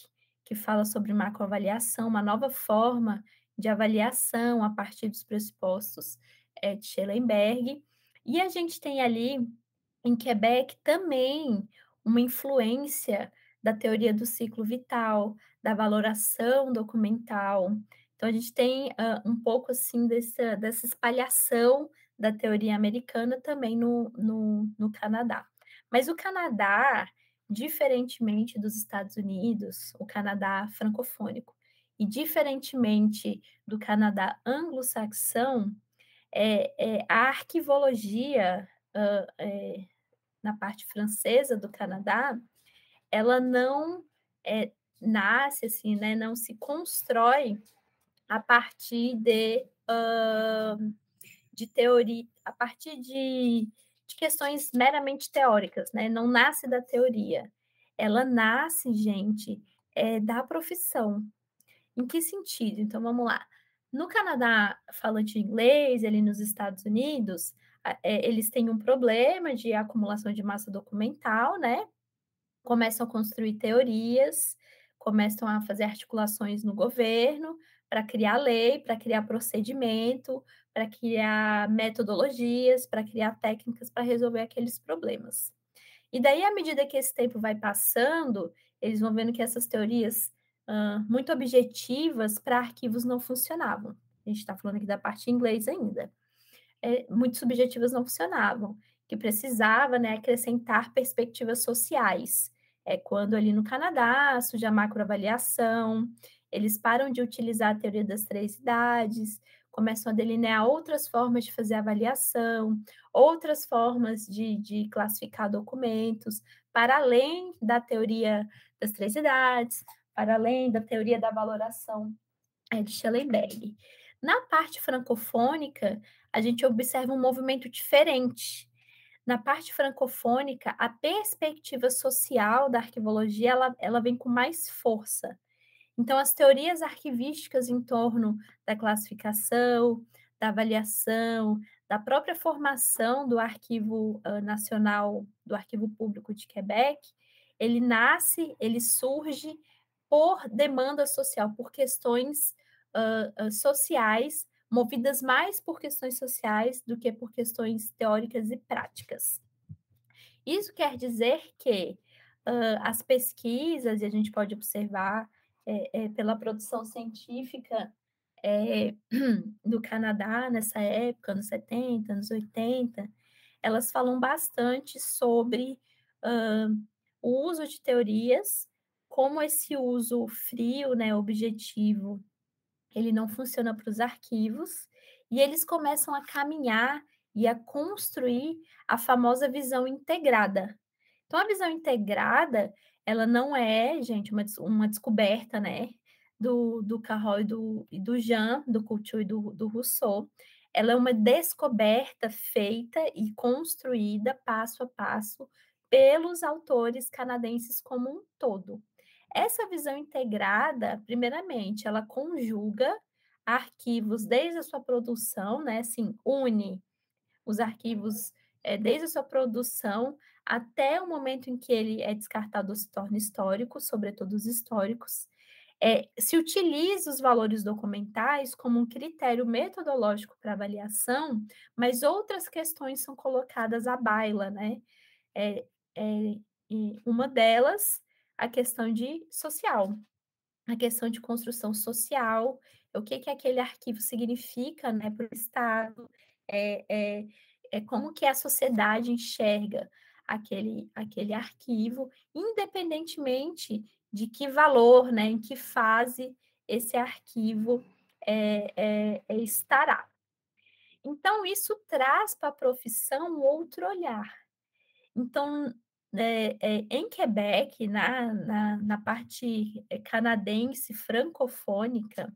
que fala sobre macroavaliação, uma nova forma de avaliação a partir dos pressupostos é, de Schellenberg. E a gente tem ali em Quebec também uma influência da teoria do ciclo vital, da valoração documental. Então, a gente tem uh, um pouco assim dessa, dessa espalhação da teoria americana também no, no, no Canadá. Mas o Canadá, diferentemente dos Estados Unidos, o Canadá francofônico, e diferentemente do Canadá anglo-saxão, é, é, a arquivologia uh, é, na parte francesa do Canadá, ela não é, nasce assim, né, não se constrói a partir de, uh, de teoria, a partir de, de questões meramente teóricas, né? Não nasce da teoria. Ela nasce, gente, é, da profissão. Em que sentido? Então, vamos lá. No Canadá, falante inglês, ali nos Estados Unidos, é, eles têm um problema de acumulação de massa documental, né? Começam a construir teorias, começam a fazer articulações no governo para criar lei, para criar procedimento, para criar metodologias, para criar técnicas para resolver aqueles problemas. E daí, à medida que esse tempo vai passando, eles vão vendo que essas teorias uh, muito objetivas para arquivos não funcionavam. A gente está falando aqui da parte em inglês ainda é, muito subjetivas não funcionavam, que precisava né, acrescentar perspectivas sociais. É quando ali no Canadá surge a macroavaliação, eles param de utilizar a teoria das três idades, começam a delinear outras formas de fazer avaliação, outras formas de, de classificar documentos, para além da teoria das três idades, para além da teoria da valoração é, de Schellenberg. Na parte francofônica, a gente observa um movimento diferente. Na parte francofônica, a perspectiva social da arquivologia ela, ela vem com mais força. Então, as teorias arquivísticas em torno da classificação, da avaliação, da própria formação do Arquivo uh, Nacional, do Arquivo Público de Quebec, ele nasce, ele surge por demanda social, por questões uh, uh, sociais movidas mais por questões sociais do que por questões teóricas e práticas. Isso quer dizer que uh, as pesquisas, e a gente pode observar é, é, pela produção científica é, do Canadá nessa época, anos 70, anos 80, elas falam bastante sobre uh, o uso de teorias, como esse uso frio, né, objetivo, ele não funciona para os arquivos, e eles começam a caminhar e a construir a famosa visão integrada. Então, a visão integrada, ela não é, gente, uma, uma descoberta, né, do, do Carroll e do, e do Jean, do Couture e do, do Rousseau. Ela é uma descoberta feita e construída passo a passo pelos autores canadenses como um todo. Essa visão integrada, primeiramente, ela conjuga arquivos desde a sua produção, né? Assim, une os arquivos é, desde a sua produção até o momento em que ele é descartado ou se torna histórico, sobretudo os históricos. É, se utiliza os valores documentais como um critério metodológico para avaliação, mas outras questões são colocadas à baila, né? É, uma delas a questão de social, a questão de construção social, o que que aquele arquivo significa, né, para o Estado, é, é, é como que a sociedade enxerga aquele, aquele arquivo, independentemente de que valor, né, em que fase esse arquivo é, é, é estará. Então, isso traz para a profissão outro olhar. Então, é, é, em Quebec, na, na, na parte eh, canadense francofônica,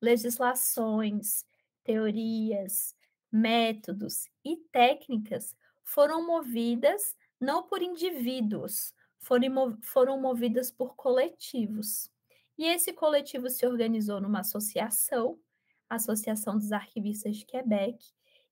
legislações, teorias, métodos e técnicas foram movidas não por indivíduos, foram, foram movidas por coletivos. E esse coletivo se organizou numa associação, a Associação dos Arquivistas de Quebec,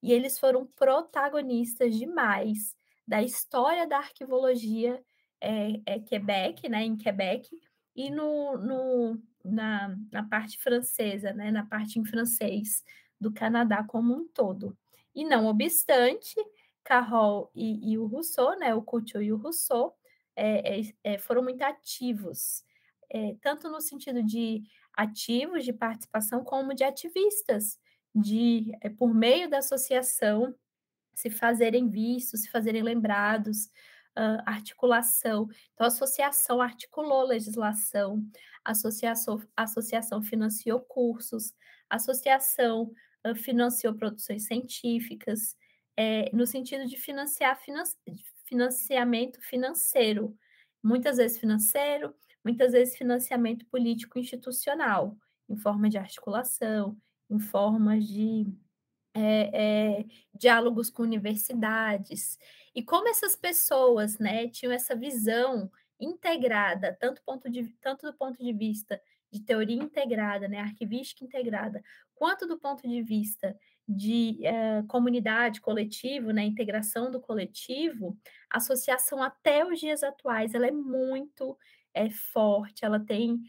e eles foram protagonistas demais da história da arquivologia é, é Quebec, né, em Quebec, e no, no, na, na parte francesa, né, na parte em francês do Canadá como um todo. E não obstante, Carroll e, e o Rousseau, né, o Couture e o Rousseau, é, é, foram muito ativos, tanto no sentido de ativos de participação, como de ativistas, de, por meio da associação, se fazerem vistos, se fazerem lembrados, uh, articulação. Então, a associação articulou legislação, a associação, associação financiou cursos, a associação uh, financiou produções científicas, é, no sentido de financiar finan financiamento financeiro, muitas vezes financeiro, muitas vezes financiamento político institucional, em forma de articulação, em forma de é, é, diálogos com universidades. E como essas pessoas né, tinham essa visão integrada, tanto, ponto de, tanto do ponto de vista de teoria integrada, né, arquivística integrada, quanto do ponto de vista de eh, comunidade, coletivo, né, integração do coletivo, a associação até os dias atuais ela é muito é, forte, ela tem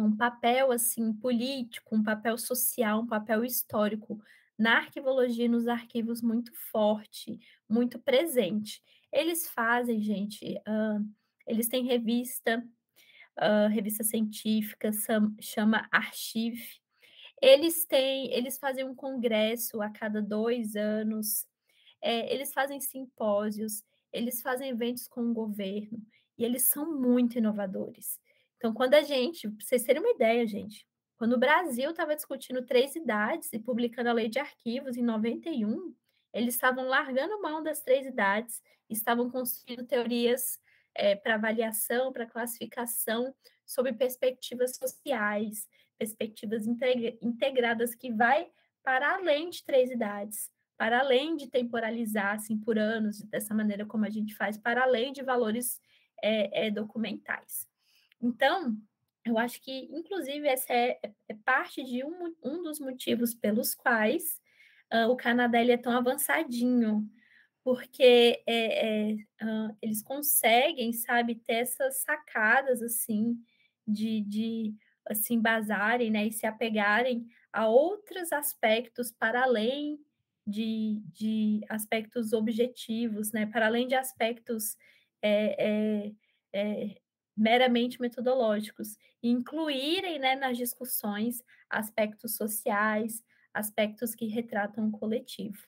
um papel assim político, um papel social, um papel histórico na arquivologia e nos arquivos muito forte, muito presente. Eles fazem, gente, uh, eles têm revista, uh, revista científica, chama Archive. Eles têm, eles fazem um congresso a cada dois anos, é, eles fazem simpósios, eles fazem eventos com o governo, e eles são muito inovadores. Então, quando a gente, para vocês terem uma ideia, gente, quando o Brasil estava discutindo três idades e publicando a lei de arquivos em 91, eles estavam largando mão das três idades, estavam construindo teorias é, para avaliação, para classificação, sobre perspectivas sociais, perspectivas integradas que vai para além de três idades, para além de temporalizar assim por anos, dessa maneira como a gente faz, para além de valores é, é, documentais. Então, eu acho que, inclusive, essa é, é parte de um, um dos motivos pelos quais uh, o Canadá ele é tão avançadinho, porque é, é, uh, eles conseguem, sabe, ter essas sacadas, assim, de, de assim, basarem, né, e se apegarem a outros aspectos para além de, de aspectos objetivos, né, para além de aspectos é, é, é meramente metodológicos, incluírem né, nas discussões aspectos sociais, aspectos que retratam o coletivo.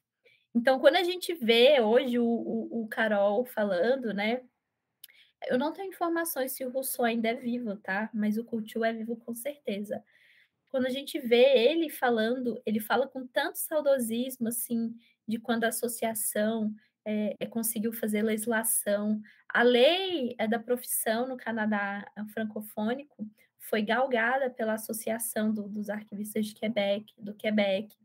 Então, quando a gente vê hoje o, o, o Carol falando, né? Eu não tenho informações se o Rousseau ainda é vivo, tá? Mas o Couture é vivo com certeza. Quando a gente vê ele falando, ele fala com tanto saudosismo, assim, de quando a associação é, conseguiu fazer legislação. A lei é da profissão no Canadá francofônico foi galgada pela Associação do, dos Arquivistas de Quebec, do Quebec.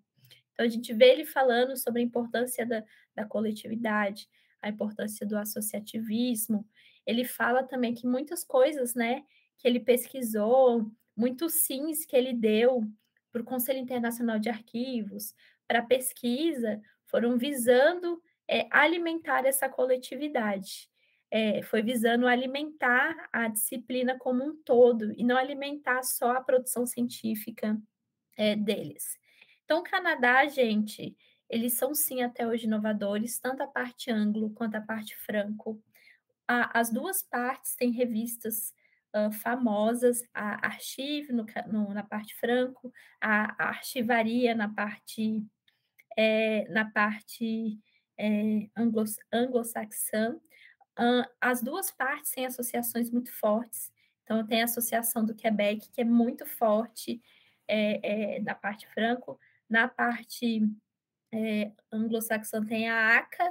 Então, a gente vê ele falando sobre a importância da, da coletividade, a importância do associativismo. Ele fala também que muitas coisas, né, que ele pesquisou, muitos sims que ele deu para o Conselho Internacional de Arquivos, para pesquisa, foram visando é, alimentar essa coletividade. É, foi visando alimentar a disciplina como um todo e não alimentar só a produção científica é, deles. Então, o Canadá, gente, eles são sim até hoje inovadores, tanto a parte anglo quanto a parte franco. A, as duas partes têm revistas uh, famosas, a Archive no, no, na parte franco, a, Archivaria na parte é, na parte é, anglo-saxã. as duas partes têm associações muito fortes. Então, tem a Associação do Quebec, que é muito forte é, é, na parte franco. Na parte é, anglo-saxã tem a ACA,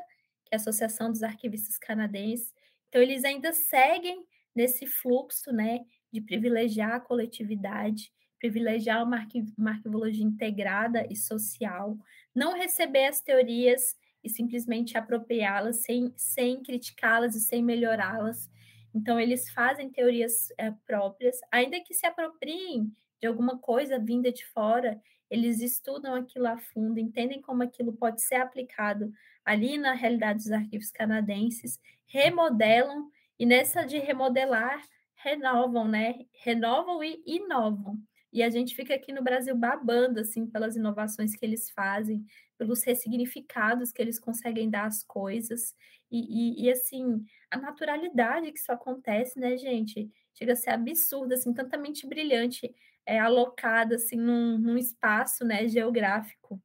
que é a Associação dos Arquivistas Canadenses. Então, eles ainda seguem nesse fluxo né, de privilegiar a coletividade, privilegiar uma, arquiv uma arquivologia integrada e social, não receber as teorias e simplesmente apropriá-las sem, sem criticá-las e sem melhorá-las. Então, eles fazem teorias é, próprias, ainda que se apropriem de alguma coisa vinda de fora, eles estudam aquilo a fundo, entendem como aquilo pode ser aplicado ali na realidade dos arquivos canadenses, remodelam e nessa de remodelar, renovam, né? Renovam e inovam. E a gente fica aqui no Brasil babando assim pelas inovações que eles fazem, pelos ressignificados que eles conseguem dar às coisas. E, e, e, assim, a naturalidade que isso acontece, né, gente? Chega a ser absurdo, assim, tanta mente brilhante é, alocada assim num, num espaço né, geográfico.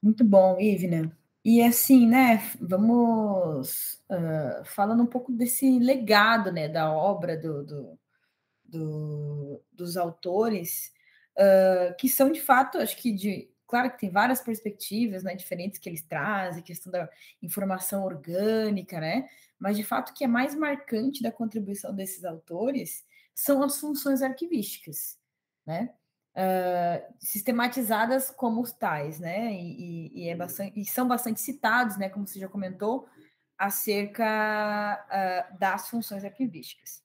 Muito bom, Ivna. E assim, né, vamos uh, falando um pouco desse legado, né, da obra do, do, do dos autores, uh, que são de fato, acho que de, claro que tem várias perspectivas, né, diferentes que eles trazem, questão da informação orgânica, né, mas de fato o que é mais marcante da contribuição desses autores são as funções arquivísticas, né, uh, sistematizadas como tais, né? E, e, e, é bastante, e são bastante citados, né? Como você já comentou, acerca uh, das funções arquivísticas.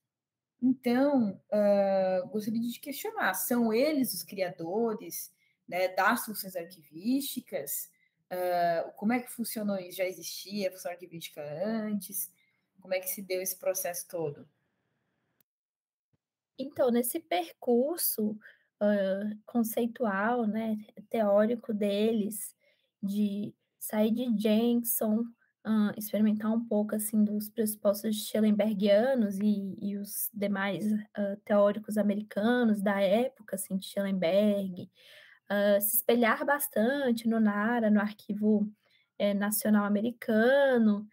Então, uh, gostaria de questionar: são eles os criadores né, das funções arquivísticas? Uh, como é que funcionou isso? Já existia função arquivística antes? Como é que se deu esse processo todo? Então, nesse percurso, uh, conceitual, né, teórico deles, de sair de Jensen, uh, experimentar um pouco assim dos pressupostos Schellenbergianos e, e os demais uh, teóricos americanos da época, assim, de Schellenberg, se espelhar bastante no NARA, no Arquivo eh, Nacional Americano,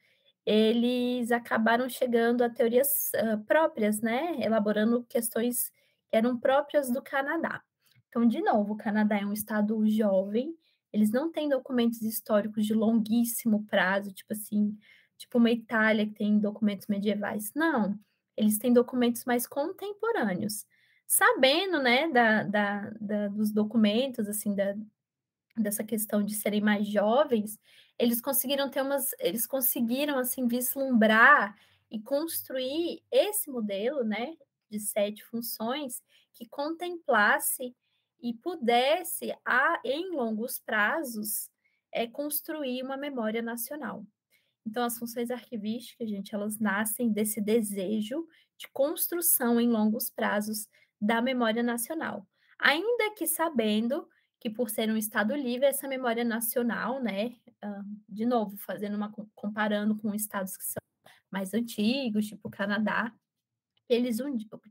eles acabaram chegando a teorias próprias, né, elaborando questões eram próprias do Canadá. Então, de novo, o Canadá é um estado jovem, eles não têm documentos históricos de longuíssimo prazo, tipo assim, tipo uma Itália que tem documentos medievais. Não, eles têm documentos mais contemporâneos. Sabendo, né, da, da, da dos documentos, assim, da, dessa questão de serem mais jovens, eles conseguiram ter umas, eles conseguiram, assim, vislumbrar e construir esse modelo, né, de sete funções que contemplasse e pudesse, a, em longos prazos, é, construir uma memória nacional. Então, as funções arquivísticas, gente, elas nascem desse desejo de construção em longos prazos da memória nacional. Ainda que sabendo que, por ser um Estado livre, essa memória nacional, né, uh, de novo, fazendo uma comparando com estados que são mais antigos, tipo Canadá, eles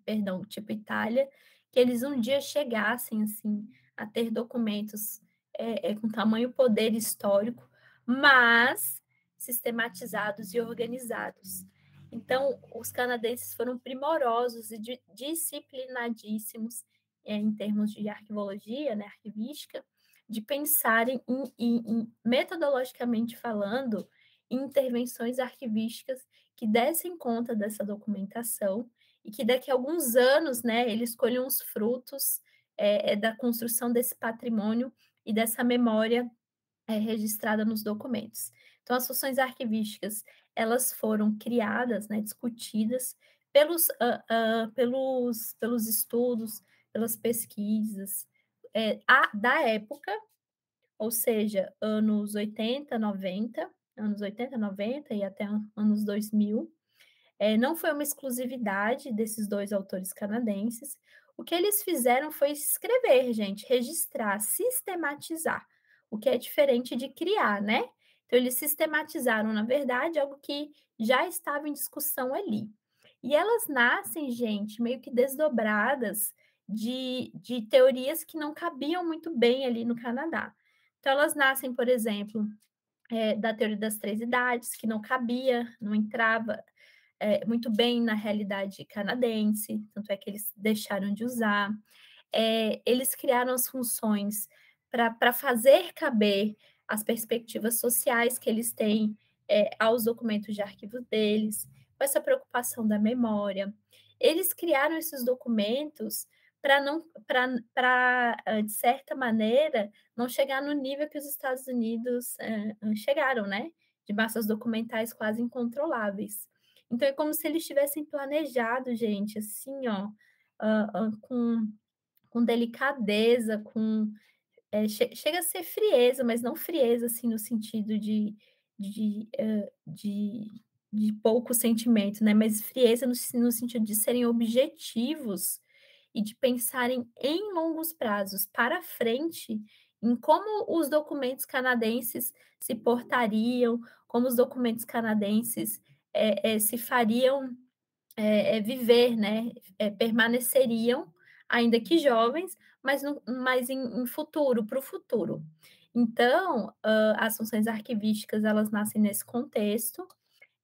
perdão, tipo Itália, que eles um dia chegassem assim a ter documentos é, é, com tamanho poder histórico, mas sistematizados e organizados. Então, os canadenses foram primorosos e disciplinadíssimos é, em termos de arquivologia, né, arquivística, de pensarem em, em, em, metodologicamente falando, em intervenções arquivísticas que dessem conta dessa documentação e que daqui a alguns anos, né, ele escolham os frutos é, é, da construção desse patrimônio e dessa memória é, registrada nos documentos. Então, as funções arquivísticas, elas foram criadas, né, discutidas pelos, uh, uh, pelos, pelos estudos, pelas pesquisas é, a, da época, ou seja, anos 80, 90, anos 80, 90 e até anos 2000, é, não foi uma exclusividade desses dois autores canadenses. O que eles fizeram foi escrever, gente, registrar, sistematizar, o que é diferente de criar, né? Então, eles sistematizaram, na verdade, algo que já estava em discussão ali. E elas nascem, gente, meio que desdobradas de, de teorias que não cabiam muito bem ali no Canadá. Então, elas nascem, por exemplo, é, da teoria das três idades, que não cabia, não entrava é, muito bem na realidade canadense, tanto é que eles deixaram de usar. É, eles criaram as funções para fazer caber as perspectivas sociais que eles têm é, aos documentos de arquivo deles, com essa preocupação da memória. Eles criaram esses documentos para não para de certa maneira não chegar no nível que os Estados Unidos chegaram, né? De massas documentais quase incontroláveis. Então é como se eles tivessem planejado, gente, assim, ó, uh, uh, com, com delicadeza, com. É, che chega a ser frieza, mas não frieza, assim, no sentido de, de, uh, de, de pouco sentimento, né? Mas frieza no, no sentido de serem objetivos e de pensarem em longos prazos para frente em como os documentos canadenses se portariam, como os documentos canadenses é, se fariam é, viver, né, permaneceriam, ainda que jovens, mas, no, mas em, em futuro, para o futuro. Então, uh, as funções arquivísticas, elas nascem nesse contexto,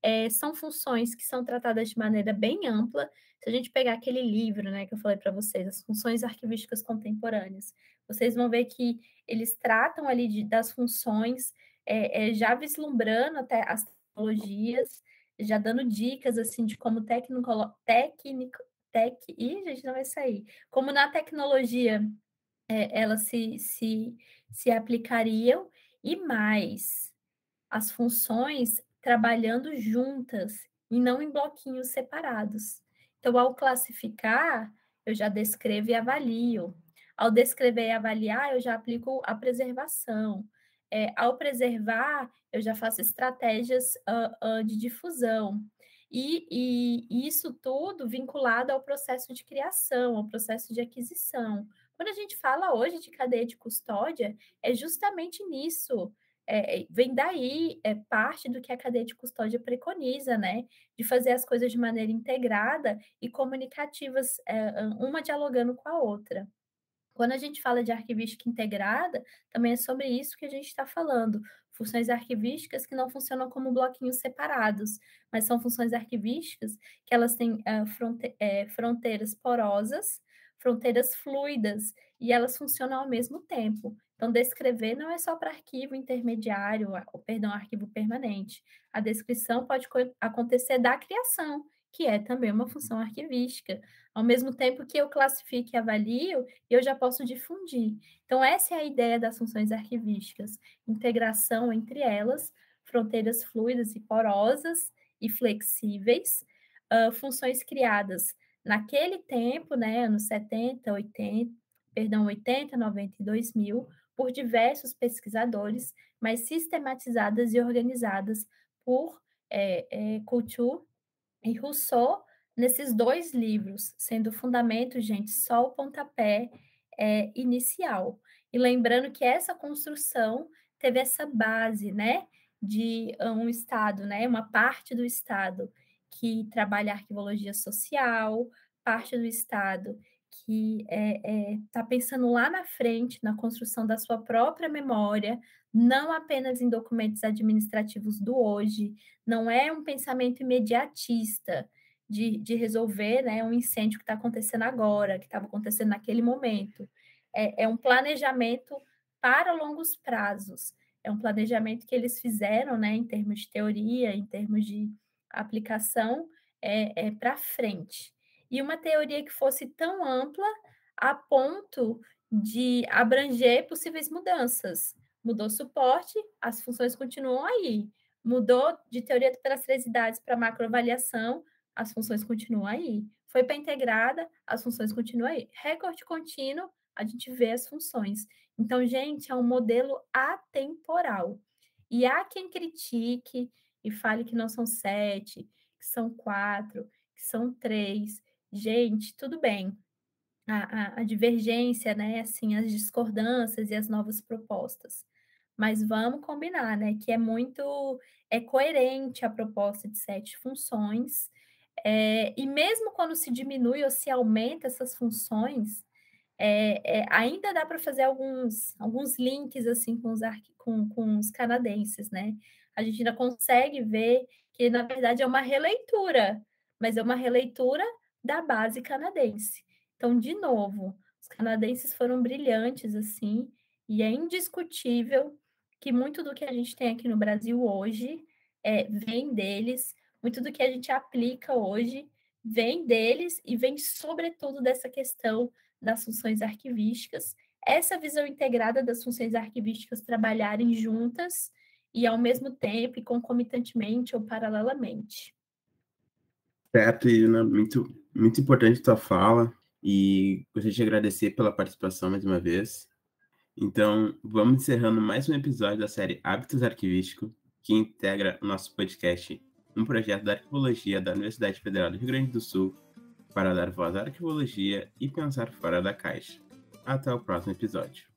é, são funções que são tratadas de maneira bem ampla. Se a gente pegar aquele livro, né, que eu falei para vocês, as funções arquivísticas contemporâneas, vocês vão ver que eles tratam ali de, das funções, é, é, já vislumbrando até as tecnologias, já dando dicas assim de como técnico, técnico, tec, ih, gente, não vai sair, como na tecnologia é, elas se, se, se aplicariam e mais as funções trabalhando juntas e não em bloquinhos separados. Então, ao classificar, eu já descrevo e avalio. Ao descrever e avaliar, eu já aplico a preservação. É, ao preservar, eu já faço estratégias uh, uh, de difusão. E, e, isso tudo vinculado ao processo de criação, ao processo de aquisição. Quando a gente fala hoje de cadeia de custódia, é justamente nisso. É, vem daí é parte do que a cadeia de custódia preconiza, né? De fazer as coisas de maneira integrada e comunicativas, é, uma dialogando com a outra. Quando a gente fala de arquivística integrada, também é sobre isso que a gente está falando. Funções arquivísticas que não funcionam como bloquinhos separados, mas são funções arquivísticas que elas têm uh, fronte é, fronteiras porosas, fronteiras fluidas, e elas funcionam ao mesmo tempo. Então, descrever não é só para arquivo intermediário, ou perdão, arquivo permanente. A descrição pode acontecer da criação, que é também uma função arquivística. Ao mesmo tempo que eu classifico e avalio, eu já posso difundir. Então, essa é a ideia das funções arquivísticas: integração entre elas, fronteiras fluidas e porosas e flexíveis, uh, funções criadas naquele tempo, né, anos 70, 80, perdão, 80, 90 e 2000, por diversos pesquisadores, mas sistematizadas e organizadas por é, é, Couture e Rousseau nesses dois livros, sendo fundamento, gente, só o pontapé é, inicial. E lembrando que essa construção teve essa base, né, de um Estado, né, uma parte do Estado que trabalha arquivologia social, parte do Estado que está é, é, tá pensando lá na frente, na construção da sua própria memória, não apenas em documentos administrativos do hoje, não é um pensamento imediatista de, de resolver né, um incêndio que está acontecendo agora, que estava acontecendo naquele momento. É, é um planejamento para longos prazos, é um planejamento que eles fizeram né, em termos de teoria, em termos de aplicação, é, é para frente. E uma teoria que fosse tão ampla a ponto de abranger possíveis mudanças. Mudou suporte, as funções continuam aí. Mudou de teoria das três idades para macroavaliação, as funções continuam aí. Foi para integrada, as funções continuam aí. Recorte contínuo, a gente vê as funções. Então, gente, é um modelo atemporal. E há quem critique e fale que não são sete, que são quatro, que são três. Gente, tudo bem a, a, divergência, né? Assim, as discordâncias e as novas propostas. Mas vamos combinar, né? Que é muito é coerente a proposta de sete funções. É, e mesmo quando se diminui ou se aumenta essas funções, é, é, ainda dá para fazer alguns, alguns links assim com os, com, com os canadenses, né? A gente ainda consegue ver que, na verdade, é uma releitura, mas é uma releitura da base canadense. Então, de novo, os canadenses foram brilhantes, assim, e é indiscutível que muito do que a gente tem aqui no Brasil hoje é, vem deles, muito do que a gente aplica hoje vem deles e vem, sobretudo, dessa questão das funções arquivísticas, essa visão integrada das funções arquivísticas trabalharem juntas e ao mesmo tempo e concomitantemente ou paralelamente. Certo, Irina, muito, muito importante a tua fala e gostaria de agradecer pela participação mais uma vez. Então, vamos encerrando mais um episódio da série Hábitos Arquivísticos, que integra o nosso podcast, um projeto da arquivologia da Universidade Federal do Rio Grande do Sul, para dar voz à arqueologia e pensar fora da caixa. Até o próximo episódio.